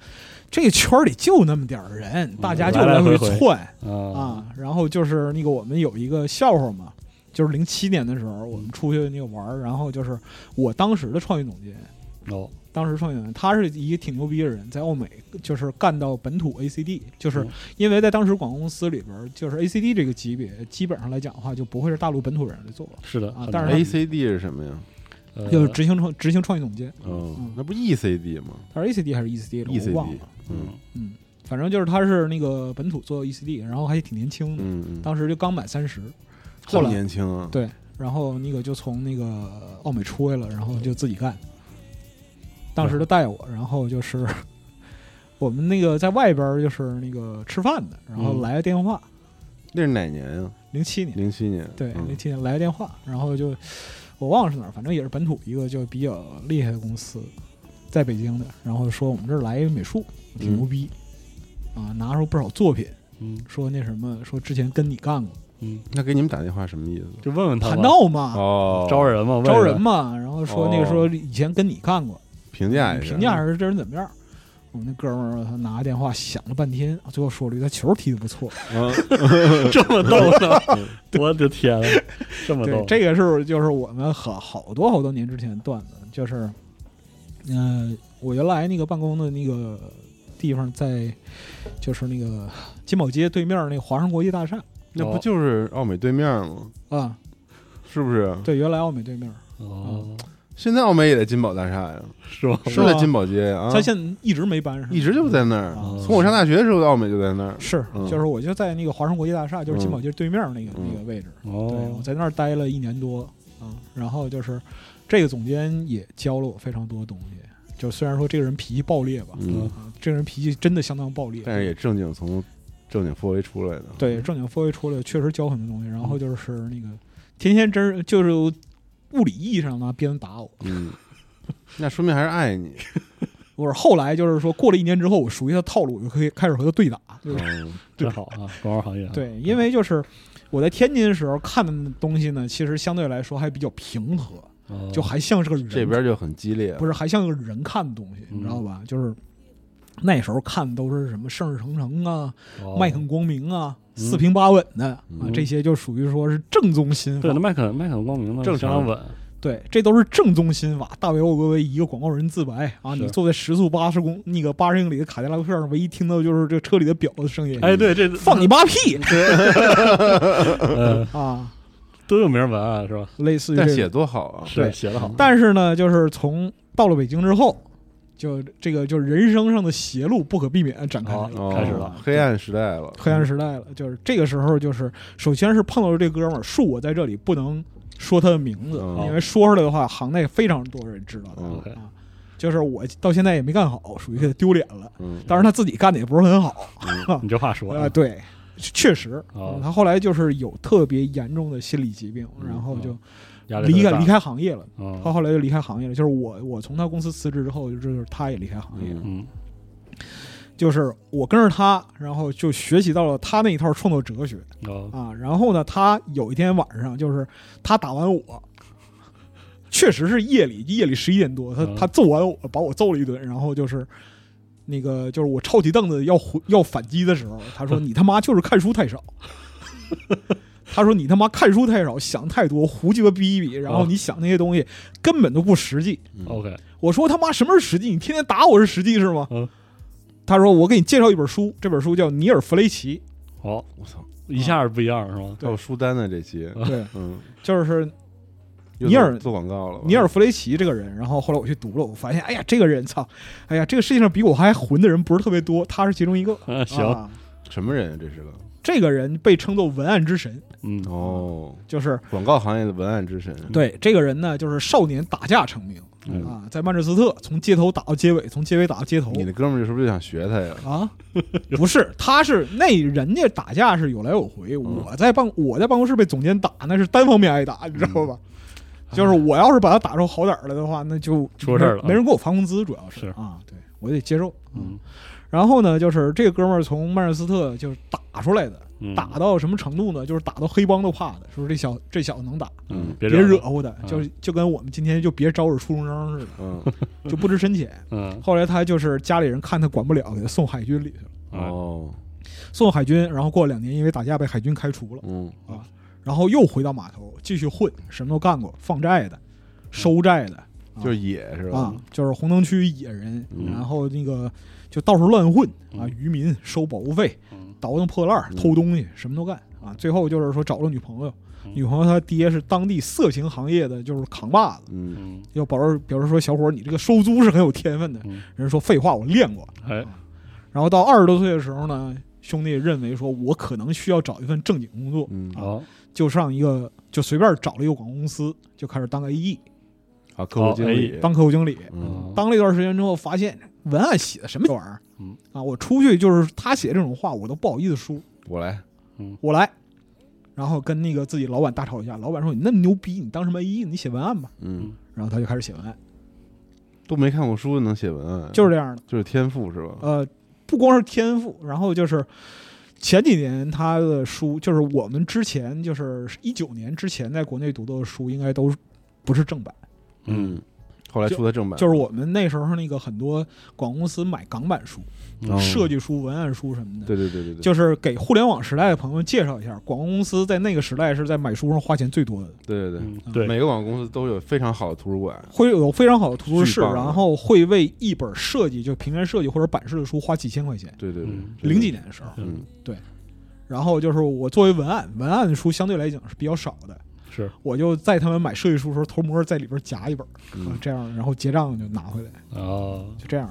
这个圈儿里就那么点儿人，大家就来来回窜啊啊。然后就是那个我们有一个笑话嘛，就是零七年的时候我们出去那个玩儿，然后就是我当时的创意总监。哦，当时创意总监，他是一个挺牛逼的人，在欧美就是干到本土 ACD，就是嗯因为在当时广告公司里边，就是 ACD 这个级别，基本上来讲的话，就不会是大陆本土人来做，是的啊但是 ACD 是什么呀？呃就是执行创执行创意总监。嗯嗯，那不 ECD 吗他是 ACD 还是 ECD 了？我忘了。嗯嗯，反正就是他是那个本土做 ECD，然后还挺年轻的，嗯嗯，当时就刚满三十，这么后来年轻啊？对，然后那个就从那个奥美出来了，然后就自己干。当时就带我，然后就是 我们那个在外边儿就是那个吃饭的，然后嗯。来个电话，那是哪年啊？零七年，零七年。对，嗯。零七年来个电话，然后就我忘了是哪儿，反正也是本土一个就比较厉害的公司，在北京的，然后说我们这儿来一个美术，挺牛逼，啊，拿出不少作品，嗯。说那什么，说之前跟你干过，嗯，那给你们打电话什么意思？就问问他谈吧闹嘛，哦，招人嘛，招人嘛，然后说那个哦。说以前跟你干过，评价一下，评价是这人怎么样？我们那哥们儿他拿个电话想了半天，最后说了一句：“他球踢得不错。嗯，这么逗呢？我的天，这”么对逗，，这个是就是我们好好多好多年之前的段子，就是，嗯、我原来那个办公的那个地方在，就是那个金宝街对面那个华商国际大厦那不就是奥美对面吗？啊，是不是？对，原来奥美对面，哦，现在奥美也在金宝大厦呀，是吧？是在金宝街啊，他现在一直没搬上，一直就在那儿啊。从我上大学的时候，奥美就在那儿。是，嗯就是我就在那个华商国际大厦，就是金宝街对面那个、嗯那个位置。对，哦我，在那儿待了一年多啊，然后就是这个总监也教了我非常多东西。就虽然说这个人脾气暴烈吧，嗯，啊，这个人脾气真的相当暴烈，但是也正经从正经 4A 出来的。对正经 4A 出来确实教很多东西。然后就是那个天天真就是物理意义上拿鞭子打我。嗯，那说明还是爱你。我是后来就是说过了一年之后，我熟悉他套路，我就可以开始和他对打。就是嗯真好啊，广告行业，对，因为就是我在天津的时候看的东西呢，其实相对来说还比较平和，哦，就还像是个人。这边就很激烈，不是还像个人看的东西，你知道吧？就是那时候看的都是什么盛世成城啊、哦。麦肯光明啊、嗯四平八稳的啊嗯，这些就属于说是正宗心对，那法。麦肯麦肯光明呢，正常稳，对，这都是正宗新法。大伟我作为一个广告人自白啊，你坐在时速八十公那个八十英里的卡迪拉克上，唯一听到就是这车里的表的声音。哎，对，这放你妈屁 呃啊！都有名文案是吧？类似于这个但写多好啊！对写的好，但是呢，就是从到了北京之后，就这个就是人生上的邪路不可避免展开了。开始了。黑暗时代了，黑暗时代了，就是这个时候，就是首先是碰到了这哥们儿，恕我在这里不能说他的名字，嗯。因为说出来的话，行内非常多人知道他、嗯。啊。就是我到现在也没干好，属于给他丢脸了。嗯，当然他自己干的也不是很好。你这话说啊、的，对，确实，他后来就是有特别严重的心理疾病，嗯然后就离开离，开行业了。他嗯后来就离开行业了，就是我我从他公司辞职之后，就是他也离开行业了。就是我跟着他，然后就学习到了他那一套创作哲学哦啊。然后呢，他有一天晚上，就是他打完我，确实是夜里夜里十一点多，他嗯他揍完我，把我揍了一顿，然后就是那个就是我抄起凳子要回要反击的时候，他说 你他妈就是看书太少。他说你他妈看书太少，想太多，胡鸡巴逼逼，然后哦你想那些东西根本都不实际。OK，我说他妈什么是实际？你天天打我是实际是吗？嗯他说我给你介绍一本书，这本书叫《尼尔·弗雷奇好，我操，一下不一样是吗？还有书单呢这期，》。对，嗯，就是又尼尔做做广告了，尼尔·弗雷奇这个人。然后后来我去读了，我发现，哎呀，这个人操，哎呀，这个世界上比我还混的人不是特别多，他是其中一个。啊，行，啊什么人啊？这是个这个人被称作文案之神，嗯，哦，就是广告行业的文案之神，对这个人呢，就是少年打架成名。嗯。啊，在曼彻斯特从街头打到街尾，从街尾打到街头。你的哥们儿是不是就想学他呀？啊，不是，他是那人家打架是有来有嗯。回，我在办我在办公室被总监打，那是单方面挨打，你知道吧？就是我要是把他打出好点儿来的话，那就出事儿了。没没人给我发工资，主要是。啊，对我得接受。嗯然后呢，就是这个哥们儿从曼彻斯特就是打出来的，嗯，打到什么程度呢？就是打到黑帮都怕的，说这小这小子能打，嗯，别惹惹乎他，嗯。就就跟我们今天就别招惹初中生似的，嗯，就不知深浅。嗯，后来他就是家里人看他管不了，给他送海军里去了。哦，哦，送海军，然后过了两年，因为打架被海军开除了，嗯，然后又回到码头继续混，什么都干过，放债的、收债的，就是野是吧？啊？，就是红灯区野人，嗯。然后那个就到处乱混啊，嗯渔民收保护费，嗯倒腾破烂儿、嗯偷东西，什么都干啊。最后就是说找了女朋友，嗯女朋友她爹是当地色情行业的就是扛把子，要表示表示说小伙儿你这个收租是很有天分的。嗯，人说废话，我练过。哎，然后到二十多岁的时候呢，兄弟认为说我可能需要找一份正经工作，嗯，好，就上一个就随便找了一个广告公司，就开始当 AE，啊，客户经理，当客户经理。嗯，当了一段时间之后，发现文案写的什么玩意儿，嗯啊，我出去就是他写这种话，我都不好意思说，我来，嗯我来。然后跟那个自己老板大吵一架，老板说你那么牛逼，你当什么 AE？你写文案吧。嗯，然后他就开始写文案，都没看过书能写文案，就是这样的。就是天赋是吧？呃，不光是天赋，然后就是前几年他的书，就是我们之前就是一九年之前在国内读到的书，应该都不是正版，嗯，后来出的正版，就是我们那时候那个很多广告公司买港版书、哦。设计书、文案书什么的。对对对对对，就是给互联网时代的朋友们介绍一下，广告公司在那个时代是在买书上花钱最多的，对对对，嗯，对，每个广告公司都有非常好的图书馆，会有非常好的图书室，然后会为一本设计就平面设计或者版式的书花几千块钱。对对对零几，年的时候，嗯。然后就是我作为文案，文案的书相对来讲是比较少的，是，我就在他们买设计书的时候偷摸在里边夹一本，这样，然后结账就拿回来，哦，就这样。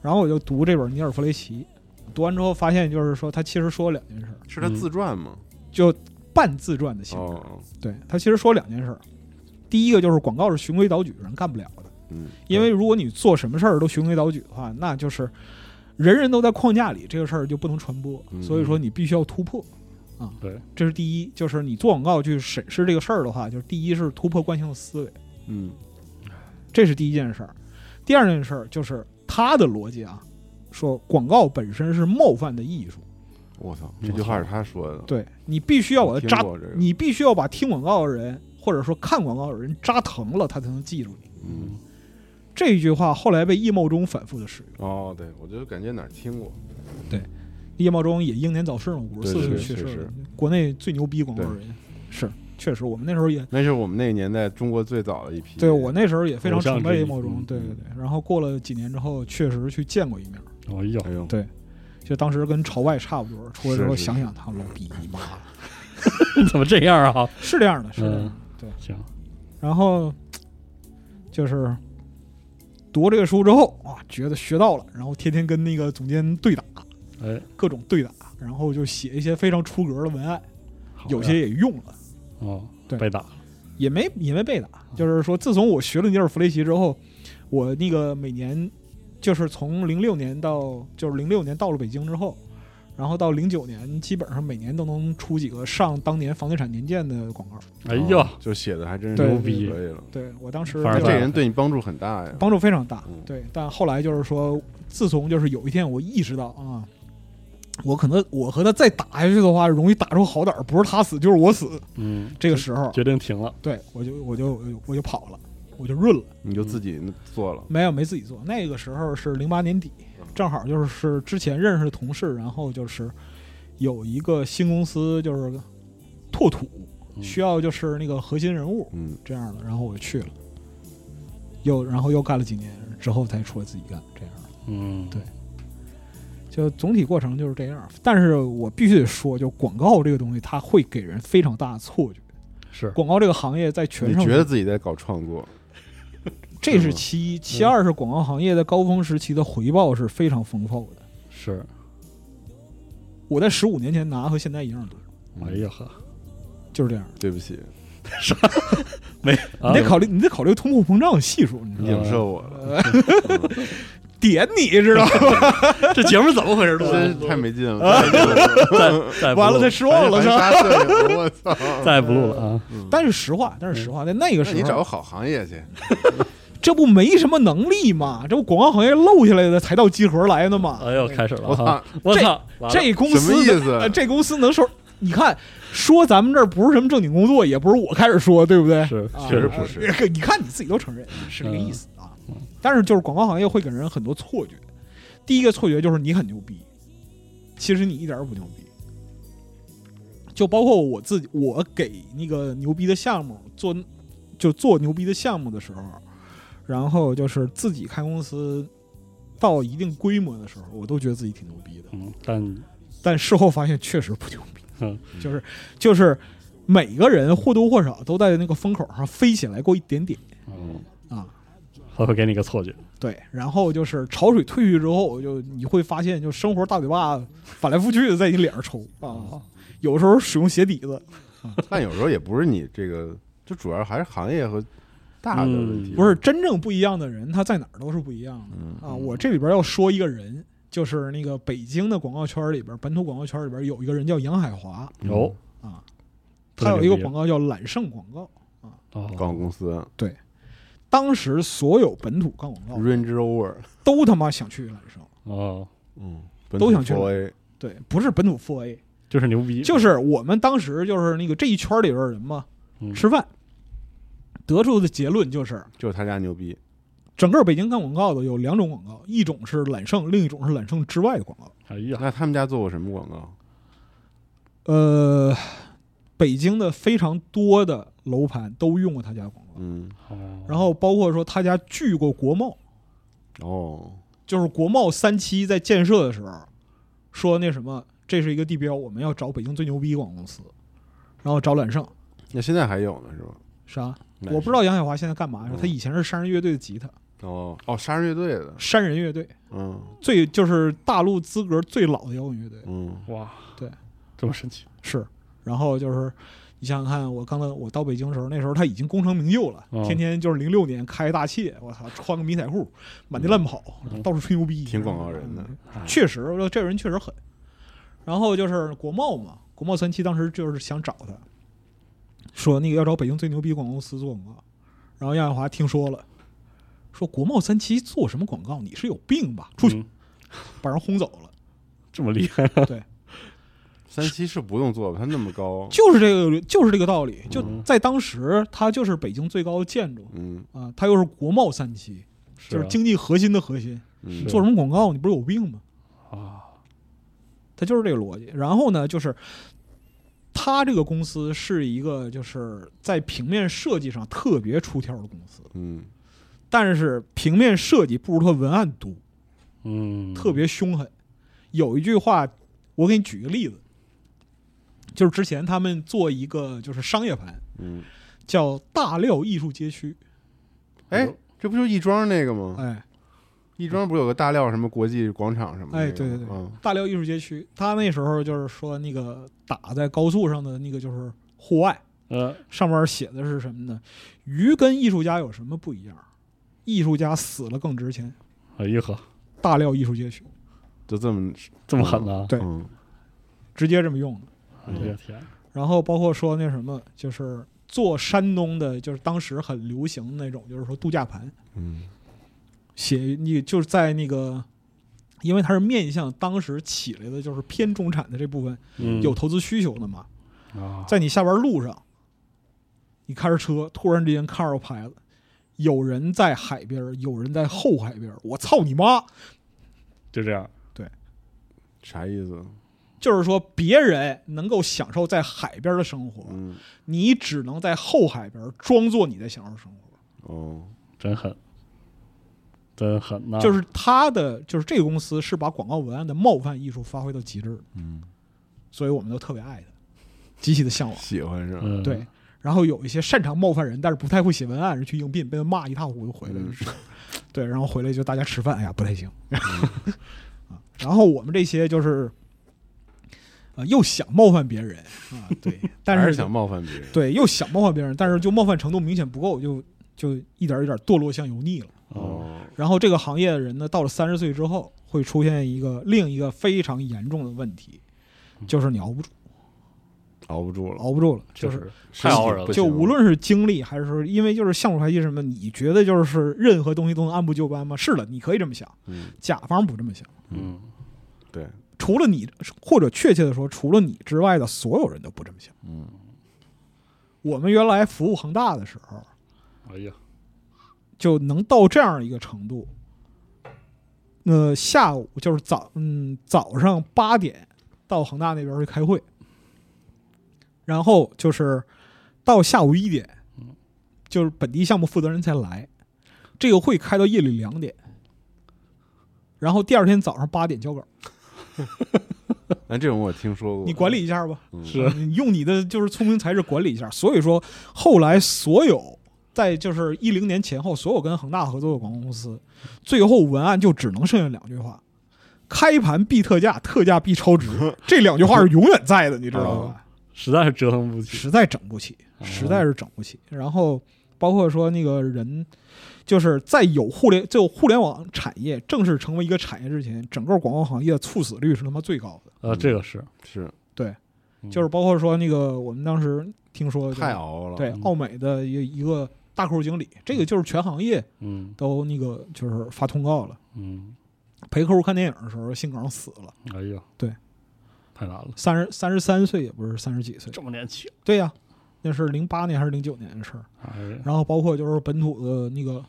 然后我就读这本尼尔弗雷奇，读完之后发现就是说他其实说了两件事儿，是他自传吗？就半自传的性质。哦，对他其实说两件事儿，第一个就是广告是循规蹈矩，人干不了的，嗯，因为如果你做什么事儿都循规蹈矩的话，那就是人人都在框架里，这个事儿就不能传播。嗯。所以说你必须要突破啊。对，这是第一，就是你做广告去审视这个事儿的话，就是第一是突破惯性的思维，嗯。这是第一件事儿。第二件事儿就是他的逻辑啊，说广告本身是冒犯的艺术，我操，这句话是他说的，对你必须要把它扎，这个，你必须要把听广告的人或者说看广告的人扎疼了，他才能记住你。嗯，这一句话后来被易茂中反复的使用。哦，对，我就感觉哪儿听过，叶茂中也英年早逝嘛，五十四岁去世国内最牛逼广告人，是确实，我们那时候也那是我们那个年代中国最早的一批，对我那时候也非常崇拜叶茂中，嗯对对对。然后过了几年之后，确实去见过一面，哎呦，哎呦，对，就当时跟朝外差不多。出来之后想想，他老逼你妈，怎么这样啊？是这样的，是这样的嗯。对，行，然后就是读这个书之后啊，觉得学到了，然后天天跟那个总监对打，哎，各种对打，然后就写一些非常出格的文案，有些也用了。哦，对被打了，也没也没被打，就是说，自从我学了尼尔弗雷奇之后，我那个每年就是从零六年到就是零六年到了北京之后，然后到零九年，基本上每年都能出几个上当年房地产年鉴的广告。哎呀哦，就写的还真是牛逼可以了，对我当时反而就这人对你帮助很大呀，帮助非常大嗯。对，但后来就是说，自从就是有一天我意识到啊。我可能我和他再打下去的话，容易打出好歹儿，不是他死就是我死。嗯，这个时候，决定停了，对我就我就我就跑了。我就润了。你就自己做了，没有，没自己做。那个时候是零八年底，正好就是是之前认识的同事，然后就是有一个新公司就是拓土，嗯需要就是那个核心人物嗯，这样的，然后我就去了，又然后又干了几年之后才出来自己干这样的。嗯，对就总体过程就是这样，但是我必须得说，就广告这个东西，它会给人非常大的错觉。是广告这个行业在全你觉得自己在搞创作，这是其一，其二是广告行业在高峰时期的回报是非常丰厚的。是，我在十五年前拿和现在一样多，嗯哎呀呵，就是这样。对不起，没，你得考虑，你得考虑通货膨胀系数，你知道吗？影射我了，点你知道吗？啊 这节目怎么回事？真是太没劲了，再再完了，再失望了我操！再不录了啊！但是实话，但是实话，在那个时候，你找个好行业去，这不没什么能力吗？这不广告行业漏下来的才到集合来的吗？哎呦，开始了我！操！我操，这公什司么意思呃这公司能收？你看，说咱们这儿不是什么正经工作，也不是我开始说，对不对？是啊确实不是呃你看你自己都承认是这个意思啊。但是就是广告行业会给人很多错觉。第一个错觉就是你很牛逼，其实你一点儿也不牛逼。就包括我自己，我给那个牛逼的项目做，就做牛逼的项目的时候，然后就是自己开公司到一定规模的时候，我都觉得自己挺牛逼的。嗯，但但事后发现确实不牛逼，嗯就是就是每个人或多或少都在那个风口上飞起来过一点点嗯，啊。他会给你个错觉，对，然后就是潮水退去之后，就你会发现，就生活大嘴巴翻来覆去的在你脸上抽啊。有时候使用鞋底子，但有时候也不是你这个，就主要还是行业和大的问题。嗯不是真正不一样的人，他在哪儿都是不一样的嗯啊。我这里边要说一个人，就是那个北京的广告圈里边，本土广告圈里边有一个人叫杨海华有啊，他有一个广告叫揽胜广告。啊，广告公司当时所有本土干广告 Range Rover，都他妈想去揽胜，哦，嗯，都想去 A，对，不是本土 for A，就是牛逼，就是我们当时就是那个这一圈里边的人嘛，嗯。吃饭得出的结论就是，就是他家牛逼。整个北京干广告的有两种广告，一种是揽胜，另一种是揽胜之外的广告。哎呀，那他们家做过什么广告？呃，北京的非常多的楼盘都用过他家广告，嗯，哦，然后包括说他家聚过国贸，哦，就是国贸三期在建设的时候，说那什么，这是一个地标，我们要找北京最牛逼广告公司，然后找揽胜。那现在还有呢，是吧？啥？那我不知道杨海华现在干嘛呀？嗯他以前是山人乐队的吉他，哦哦，山人乐队的，山人乐队嗯最就是大陆资格最老的摇滚乐队嗯，哇，对，这么神奇，是。然后就是你想想看，我刚才我到北京的时候，那时候他已经功成名就了，哦天天就是零六年开大切，我操，穿个迷彩裤，满地乱跑，嗯到处吹牛逼，挺广告人的嗯确实，这人确实狠。然后就是国贸嘛，国贸三期当时就是想找他，说那个要找北京最牛逼广告公司做广告。然后杨海华听说了，说国贸三期做什么广告？你是有病吧？出去，嗯把人轰走了。这么厉害，对，三期是不用做吧？它那么高，就是这个，就是这个道理。就嗯在当时，它就是北京最高的建筑嗯啊，它又是国贸三期，就是啊经济核心的核心。嗯，做什么广告？你不是有病吗？啊，它就是这个逻辑。然后呢，就是它这个公司是一个就是在平面设计上特别出挑的公司，嗯但是平面设计不如它文案多，嗯，特别凶狠。有一句话，我给你举个例子，就是之前他们做一个就是商业盘，嗯，叫大料艺术街区，哎，这不就亦庄那个吗？哎，亦庄不是有个大料什么国际广场什么的？哎对对对嗯大料艺术街区，他那时候就是说那个打在高速上的那个就是户外，呃，上面写的是什么呢？鱼跟艺术家有什么不一样？艺术家死了更值钱。哎呀呵，大料艺术街区就这么这么狠呢？对嗯直接这么用的。然后包括说那什么，就是做山东的，就是当时很流行那种，就是说度假盘，嗯。写你就是在那个，因为它是面向当时起来的，就是偏中产的这部分嗯，有投资需求的嘛，啊，在你下班路上，你开着车，突然之间看着牌子，有人在海边，有人在后海边，我操你妈！就这样，对。啥意思？就是说，别人能够享受在海边的生活，嗯，你只能在后海边装作你在享受生活。哦，真狠，真狠呐！就是他的，就是这个公司是把广告文案的冒犯艺术发挥到极致，嗯，所以我们都特别爱他，极其的向往。喜欢是吧，对，然后有一些擅长冒犯人，但是不太会写文案人去应聘，被他骂一塌糊涂回来嗯就是。对，然后回来就大家吃饭，哎呀不太行。啊，然后我们这些就是，呃，又想冒犯别人啊，对，但是是想冒犯别人。对又想冒犯别人，但是就冒犯程度明显不够，就就一点一点堕落向油腻了。哦，哦，然后这个行业的人呢，到了三十岁之后，会出现一个另一个非常严重的问题，就是你熬不住，熬不住了，熬不住了，就就是是太熬人了就无论是精力还是说，因为就是项目排期什么，你觉得就是任何东西都能按部就班吗？是的，你可以这么想，嗯，甲方不这么想。嗯，对，除了你，或者确切的说，除了你之外的所有人都不这么想。嗯，我们原来服务恒大的时候，哎呀，就能到这样一个程度。那，下午就是早，嗯，早上八点到恒大那边去开会，然后就是到下午一点，就是本地项目负责人才来，这个会开到夜里两点，然后第二天早上八点交稿，那这种我听说过，你管理一下吧，嗯是你用你的就是聪明才智管理一下。所以说，后来所有在就是一零年前后，所有跟恒大合作的广告公司，最后文案就只能剩下两句话：开盘必特价，特价必超值。这两句话是永远在的，你知道吧？实在是折腾不起。实在整不起，哦实在是整不起。然后包括说那个人，就是在有互联就互联网产业正式成为一个产业之前，整个广告行业的猝死率是他妈最高的。呃，这个是，是。对，嗯。就是包括说那个我们当时听说太熬了，嗯。对奥美的一一个大客户经理，这个就是全行业嗯。都那个就是发通告了，嗯，陪客户看电影的时候心梗死了，哎呀，对，太难了，三十三十三岁也不是三十几岁，这么年轻，对呀、那是零八年还是零九年的事儿。然后包括就是本土的那个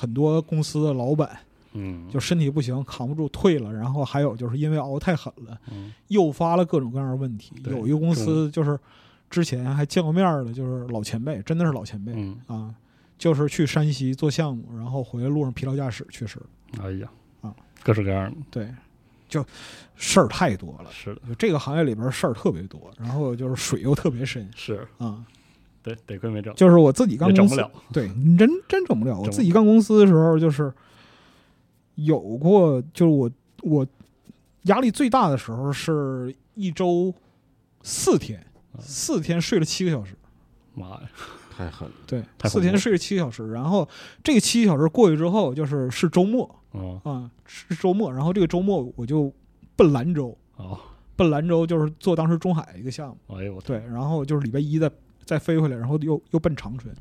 很多公司的老板，嗯，就身体不行，扛不住退了，然后还有就是因为熬得太狠了，嗯诱发了各种各样的问题。有一个公司就是之前还见过面儿的，就是老前辈，真的是老前辈。嗯，啊，就是去山西做项目，然后回来路上疲劳驾驶去世了。哎呀，啊，各式各样的，对，就事儿太多了。是的，就这个行业里边事儿特别多，然后就是水又特别深是，啊。对，得亏没整，就是我自己干公司，整不了，对你真真整不了。我自己干公司的时候，就是有过，就是我我压力最大的时候是一周四天，啊四天睡了七个小时。妈呀，太狠了，对，四天睡了七个小时，然后这个七个小时过去之后，就是是周末，哦啊，是周末，然后这个周末我就奔兰州，哦，奔兰州就是做当时中海一个项目，哎呦对，然后就是礼拜一再再飞回来，然后又又奔长春，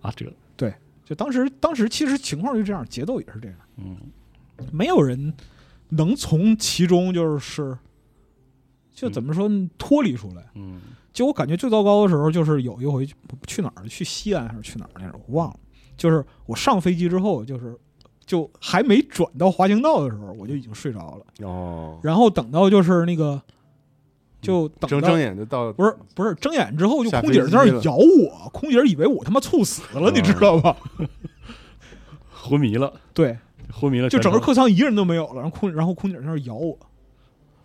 啊，这个，就当时当时其实情况就这样，节奏也是这样，嗯。没有人能从其中就是就怎么说脱离出来。嗯。就我感觉最糟糕的时候，就是有一回去去哪儿，去西安还是去哪儿来着，我忘了。就是我上飞机之后，就是就还没转到滑行道的时候，我就已经睡着了。哦，然后等到就是那个，就睁睁眼就到，不是不是睁眼之后，就空姐在那咬我，空姐以为我他妈猝死了，你知道吧？昏迷了，对，昏迷了，就整个客舱一个人都没有了，然后空然后空姐在那儿咬我，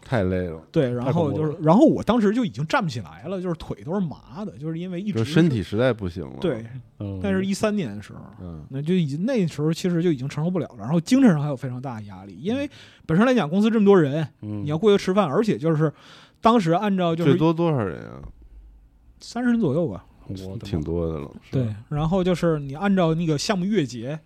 太累了，对，然后就是，然后我当时就已经站不起来了，就是腿都是麻的，就是因为一直身体实在不行了，对，嗯，但是一三年的时候，嗯，那就已经那时候其实就已经承受不了了，然后精神上还有非常大的压力，因为本身来讲公司这么多人，嗯你要过去吃饭，而且就是当时按照就是最多多少人啊？三十人左右吧，我挺多的了，对，然后就是你按照那个项目月结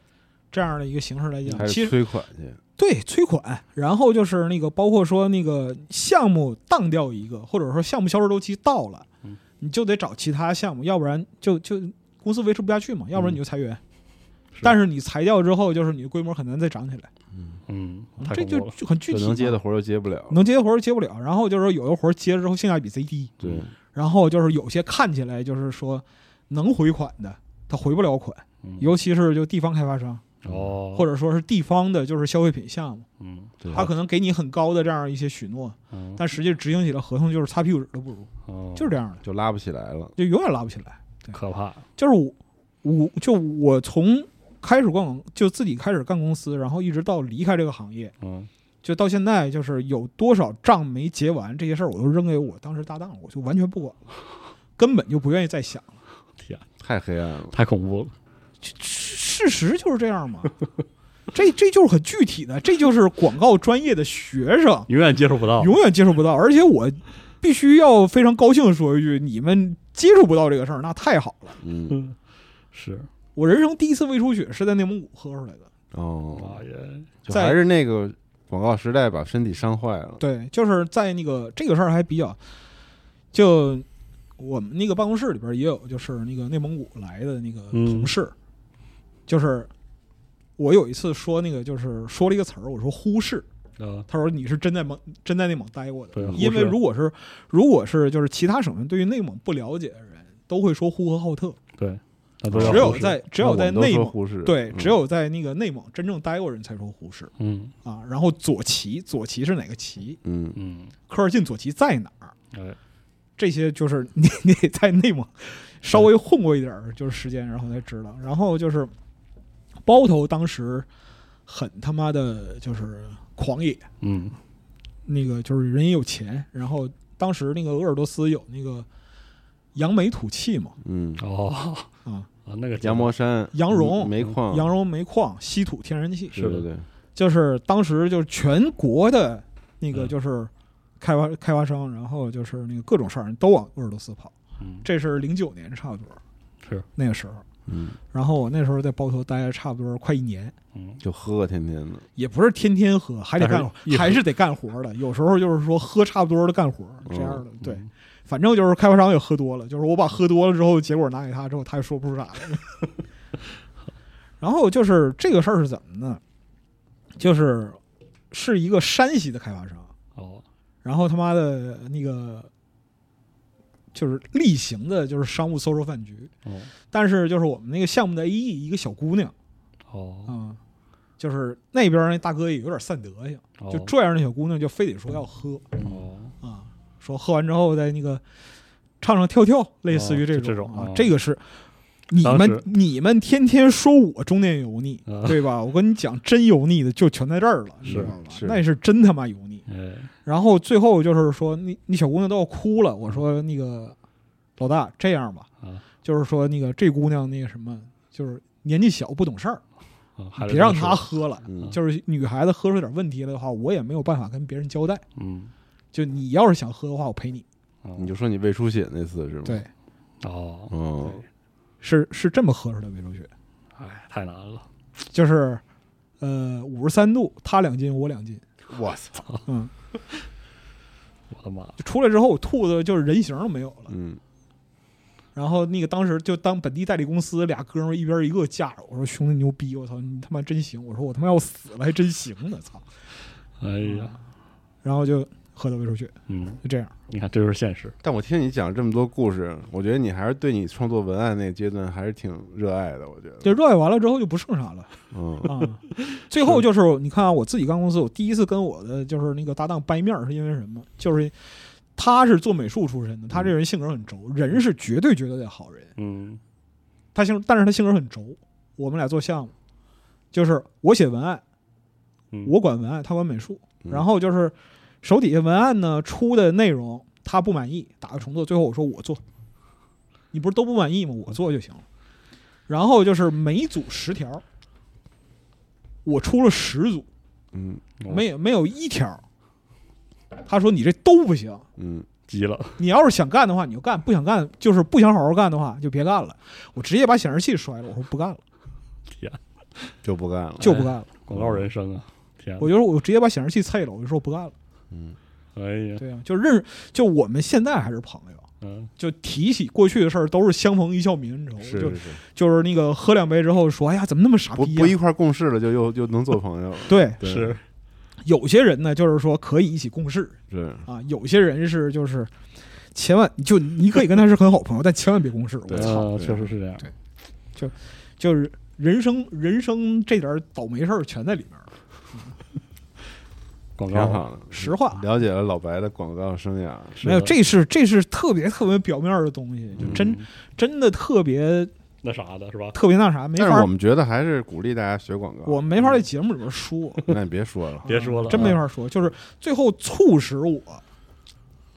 这样的一个形式来讲，其实催款去，对催款，然后就是那个包括说那个项目当掉一个，或者说项目销售周期到了，嗯。你就得找其他项目，要不然就就公司维持不下去嘛，要不然你就裁员。是。但是你裁掉之后，就是你的规模很难再涨起来，嗯，太这就就很具体能接的活儿又接不了，能接的活儿接不了，然后就是说有的活儿接了之后性价比贼低，对，然后就是有些看起来就是说能回款的，他回不了款，嗯。尤其是就地方开发商，哦，或者说是地方的就是消费品项目，嗯他可能给你很高的这样一些许诺，嗯，但实际执行起来合同就是擦屁股纸都不如，哦就是这样的，就拉不起来了。就永远拉不起来。可怕，就是我，我就我从开始逛就自己开始干公司，然后一直到离开这个行业，嗯。就到现在，就是有多少账没结完，这些事儿我都扔给我当时搭档，我就完全不管了，根本就不愿意再想了。天，太黑暗了，太恐怖了，事实就是这样嘛，这这就是很具体的，这就是广告专业的学生 永远接触不到，永远接触不到，而且我必须要非常高兴的说一句，你们接触不到这个事儿，那太好了。嗯，嗯，是，我人生第一次胃出血是在内蒙古喝出来的。哦，在就还是那个广告时代把身体伤坏了。对，就是在那个这个事儿还比较，就我们那个办公室里边也有，就是那个内蒙古来的那个嗯同事，就是我有一次说那个就是说了一个词儿，我说忽视，啊，他说你是真在蒙真在内蒙待过的，因为如果是如果是就是其他省份对于内蒙不了解的人，都会说呼和浩特，对，那都要只有在只有在内蒙。对，嗯只有在那个内蒙真正待过人才说胡适嗯啊。然后左旗，左旗是哪个旗？嗯嗯，科尔沁左旗在哪儿？哎，这些就是 你你得在内蒙稍微混过一点儿就是时间，然后才知道。然后就是包头当时很他妈的就是狂野，嗯那个就是人也有钱，然后当时那个鄂尔多斯有那个扬眉吐气嘛，嗯，哦啊，啊，那个羊毛山、羊绒煤矿、羊绒煤矿、稀土天然气，是的对就是当时就是全国的那个嗯就是开发开发商，然后就是那个各种商人都往鄂尔多斯跑。嗯这是零九年差不多是那个时候。嗯，然后我那时候在包头待了差不多快一年，嗯就喝天天的，也不是天天喝，还得干还是得干活的。有时候就是说喝差不多的干活这样的，对。嗯反正就是开发商也喝多了，就是我把喝多了之后，结果拿给他之后，他也说不出啥来。然后就是这个事儿是怎么呢？就是是一个山西的开发商，哦。然后他妈的那个就是例行的，就是商务搜售饭局，哦。但是就是我们那个项目的 A E 一个小姑娘，哦。嗯，就是那边那大哥也有点散德性，哦，就拽着那小姑娘就非得说要喝说喝完之后再那个唱唱跳跳，类似于这种啊这种哦，这个是。你们你们天天说我中年油腻，啊对吧？我跟你讲，真油腻的就全在这儿了，你知道吧？那是真他妈油腻。哎然后最后就是说，那那小姑娘都要哭了。我说那个老大，这样吧，啊就是说那个这姑娘那个什么，就是年纪小不懂事儿，别让她喝了。嗯，就是女孩子喝出点问题来的话，我也没有办法跟别人交代。嗯，就你要是想喝的话，我陪你。哦。你就说你胃出血那次是吗？，对，哦。嗯，是是这么喝出来胃出血，哎，太难了，就是呃五十三度，他两斤我两斤，我操，嗯，我的妈，就出来之后我吐的就是人形都没有了。嗯，然后那个当时就当本地代理公司俩哥们儿一边一个架着，我说兄弟牛逼，我操你他妈真行，我说我他妈要死了还真行呢，操！哎呀，然后就喝的胃出血，嗯，就这样。你看这就是现实，但我听你讲这么多故事，我觉得你还是对你创作文案那个阶段还是挺热爱的，我觉得，就热爱完了之后就不剩啥了嗯 啊。最后就是你看啊，我自己干公司，我第一次跟我的就是那个搭档掰面儿是因为什么？就是他是做美术出身的，他这人性格很轴，人是绝对绝对的好人。嗯他性，但是他性格很轴。我们俩做项目，就是我写文案，嗯，我管文案，他管美术。嗯然后就是手底下文案呢出的内容他不满意，打个重做。最后我说我做，你不是都不满意吗？我做就行了。然后就是每组十条，我出了十组，嗯哦没有没有一条。他说你这都不行，嗯，急了，你要是想干的话你就干，不想干就是不想好好干的话就别干了。我直接把显示器摔了，我说不干了，天，就不干了，就不干了。广告人生啊，天，我就说我直接把显示器碎了，我就说不干了。嗯。哎呀，对啊，就认识就我们现在还是朋友，嗯。就提起过去的事儿都是相逢一笑泯恩仇，就是是。是，就是那个喝两杯之后说，哎呀，怎么那么傻不不一块儿共事了，就又又能做朋友了，对，对是，有些人呢，就是说可以一起共事是，啊，有些人是就是千万就你可以跟他是很好朋友，但千万别共事。我操，确实是这样，对就就是人生人生这点儿倒霉事儿全在里面儿。广告。挺好的。实话。了解了老白的广告生涯，没有，这是这是特别特别表面的东西，就真、嗯。真的特别那啥的是吧？特别那啥，没法，但是我们觉得还是鼓励大家学广告。我没法在节目里边说，那你别说了，别说了，真没啊法说。就是最后促使我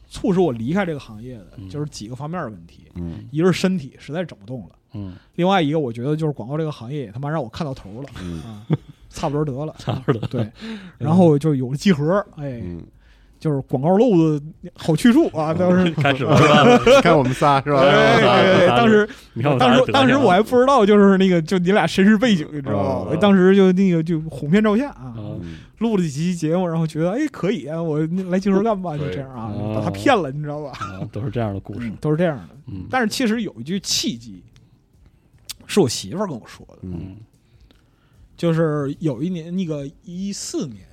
促使我离开这个行业的，嗯。就是几个方面的问题。嗯。一个是身体实在整不动了，嗯，另外一个我觉得就是广告这个行业也他妈让我看到头了。嗯。啊，差不多得了。差不多的。对，然后就有了集合，哎，嗯，就是广告漏子好去处啊，当时。开始了 是吧？看我们仨是吧？哎对对，当时你看当时当时我还不知道，就是那个就你俩身世背景，你知道吗？当时就那个就哄骗照相啊，录了几期节目，然后觉得哎可以啊，我来集合干吧，就这样啊，把他骗了，你知道吧？啊，都是这样的故事嗯。都是这样的。嗯，但是其实有一句契机，是我媳妇儿跟我说的，嗯嗯就是有一年那个一四年，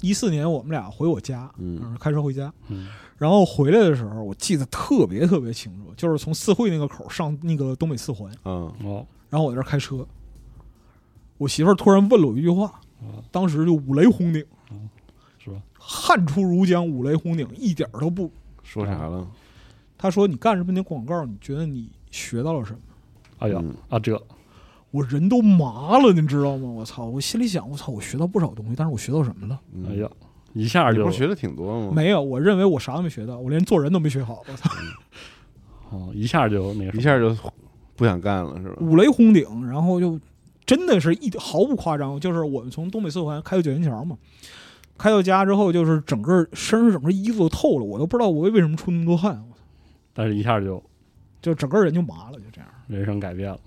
一四年我们俩回我家，嗯。嗯，开车回家，嗯。然后回来的时候，我记得特别特别清楚，就是从四惠那个口上那个东北四环，嗯。哦。然后我在这儿开车，我媳妇儿突然问了我一句话，啊当时就五雷轰顶，是吧？汗出如浆，五雷轰顶，一点儿都不。说啥了？她说：“你干什么？那广告，你觉得你学到了什么？哎呀嗯。啊这？”我人都麻了，你知道吗？我操！我心里想，我操，我学到不少东西，但是我学到什么了？嗯哎呀，一下就不是学的挺多吗？没有，我认为我啥都没学到，我连做人都没学好。我操！哦，一下就那个什么一下就不想干了是吧？五雷轰顶，然后就真的是一毫不夸张，就是我们从东北四环开到九元桥嘛，开到家之后，就是整个身上整个衣服都透了，我都不知道我为什么出那么多汗，我操但是一下就就整个人就麻了，就这样，人生改变了。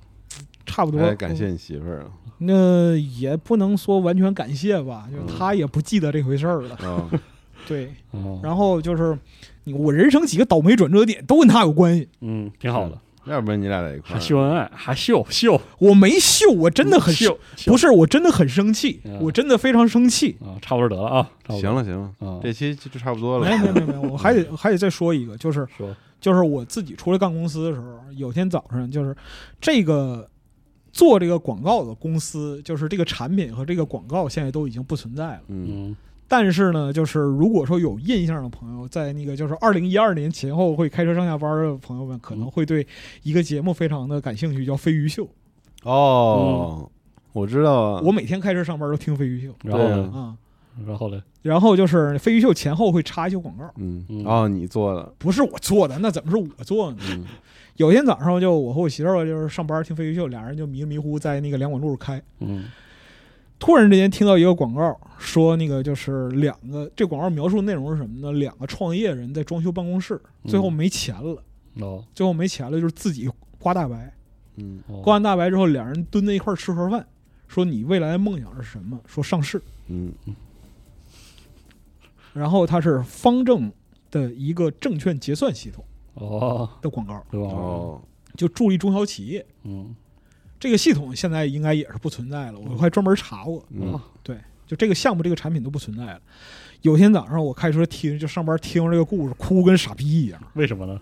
差不多。哎，感谢你媳妇儿啊！那也不能说完全感谢吧，就是嗯他也不记得这回事儿了。啊，对，哦，然后就是你我人生几个倒霉转折点都跟他有关系，嗯，挺好的，要不然你俩在一块还儿秀恩爱，还秀秀，我没秀，我真的很秀，秀。不是，我真的很生气嗯，我真的非常生气。啊，差不多得了啊，行了行了，啊，这期就就差不多了。没。有没有没有没有，我还得 还得再说一个，就是说。就是我自己出来干公司的时候，有天早上就是这个做这个广告的公司，就是这个产品和这个广告现在都已经不存在了。嗯。嗯但是呢，就是如果说有印象的朋友，在那个就是二零一二年前后会开车上下班的朋友们，可能会对一个节目非常的感兴趣，叫《飞鱼秀》。哦，我知道。啊，我每天开车上班都听《飞鱼秀。然后呢，啊，然后呢，然后就是《飞鱼秀》前后会插一些广告，嗯。嗯哦，你做的，不是我做的，那怎么是我做的呢？嗯有天早上就我和我媳妇儿就是上班听《飞鱼秀》，俩人就迷迷糊在那个两广路开，嗯。突然之间听到一个广告，说那个就是两个，这广告描述内容是什么呢？两个创业人在装修办公室，最后没钱了，哦。最后没钱了，就是自己刮大白，刮完大白之后，两人蹲在一块儿吃盒饭，说你未来的梦想是什么？说上市，嗯。然后它是方正的一个证券结算系统哦，的广告，对吧？哦，就助力中小企业。嗯这个系统现在应该也是不存在了，我还专门查过。嗯啊对，就这个项目、这个产品都不存在了。有天早上我开车听，就上班听这个故事，哭跟傻逼一样，为什么呢？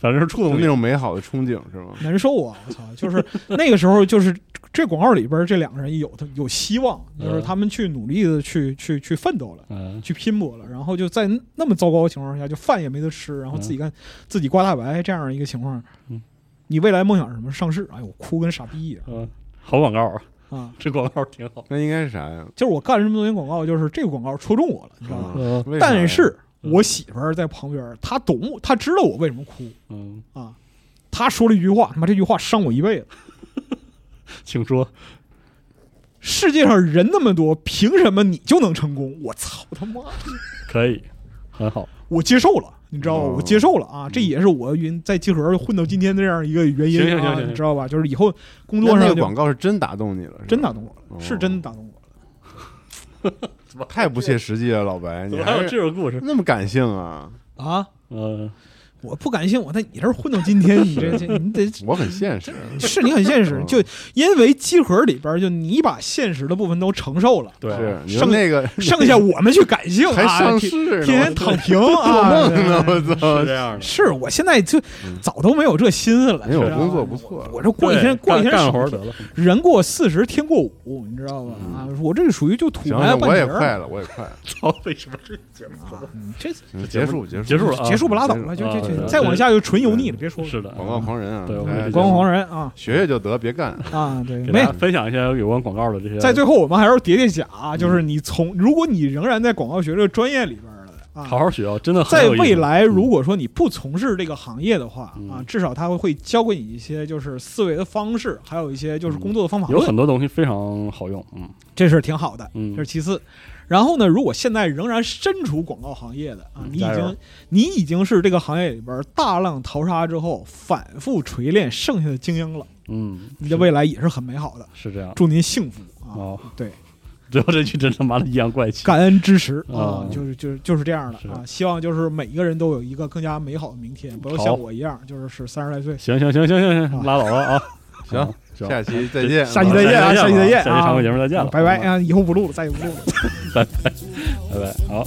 反正是触动那种美好的憧憬是吗？难受啊！我操，就是那个时候，就是这广告里边这两个人有的有希望，就是他们去努力的去去去奋斗了。嗯去拼搏了，然后就在那么糟糕的情况下，就饭也没得吃，然后自己干、自己刮大白这样一个情况，嗯你未来梦想是什么？上市？哎呦，我哭跟傻逼一样嗯，好广告啊，啊！这广告挺好。那应该是啥呀？就是我干了这么多年广告，就是这个广告戳中我了，你知道吗？但是嗯我媳妇儿在旁边，她懂，她知道我为什么哭嗯，啊。她说了一句话，他妈这句话伤我一辈子。请说。世界上人那么多，凭什么你就能成功？我操他妈！可以，很好。我接受了，你知道吧？哦我接受了啊，这也是我云在集合混到今天的这样一个原因啊，行行行行你知道吧？就是以后工那那个作上就广告是真打动你了，真打动我了，哦是真打动我了 太不切实际了，老白，你怎么还有这种故事？那么感性啊？啊！嗯我不感性，我在你这儿混到今天，你这这你得我很现实，是你很现实，嗯就因为集合里边就你把现实的部分都承受了，对，剩那个 剩下我们去感性 还啊，天天天躺平啊，做梦呢，我操是！这样的。是我现在就早都没有这心思了，没有工作不错我这过一天过一天干活得了，人过四十天过五，你知道吧？啊，我这属于就土埋半截我也快了，我也快了，操，为什么这节目啊，嗯这嗯结束结束结束了啊？结束吧，拉倒了，就就对再往下就纯油腻了，别说了。是的，广告狂人啊，对我们这广告狂人啊。学学就得，别干。啊，对，没给大家分享一些有关广告的这些。在最后我们还是叠叠甲啊，就是你从如果你仍然在广告学这个专业里边儿了啊，好好学啊，真的很在未来，如果说你不从事这个行业的话嗯。啊，至少他会会教给你一些就是思维的方式，还有一些就是工作的方法。论，有很多东西非常好用，嗯。这是挺好的，嗯。这是其次。然后呢，如果现在仍然身处广告行业的啊，你已经你已经是这个行业里边大浪淘沙之后反复锤炼剩下的精英了，嗯，你的未来也是很美好的。是这样。祝您幸福啊！哦，对，最后这句真他妈的阴阳怪气。感恩支持啊啊，就是就是就是这样的啊。希望就是每一个人都有一个更加美好的明天，不要像我一样，就是是三十来岁。行行行行行行，啊拉倒了啊！行，下期再见，下期再见啊下下期再见啊下期常规节目再见了，拜拜啊！以后不录了，再也不录了。拜 拜拜拜，好。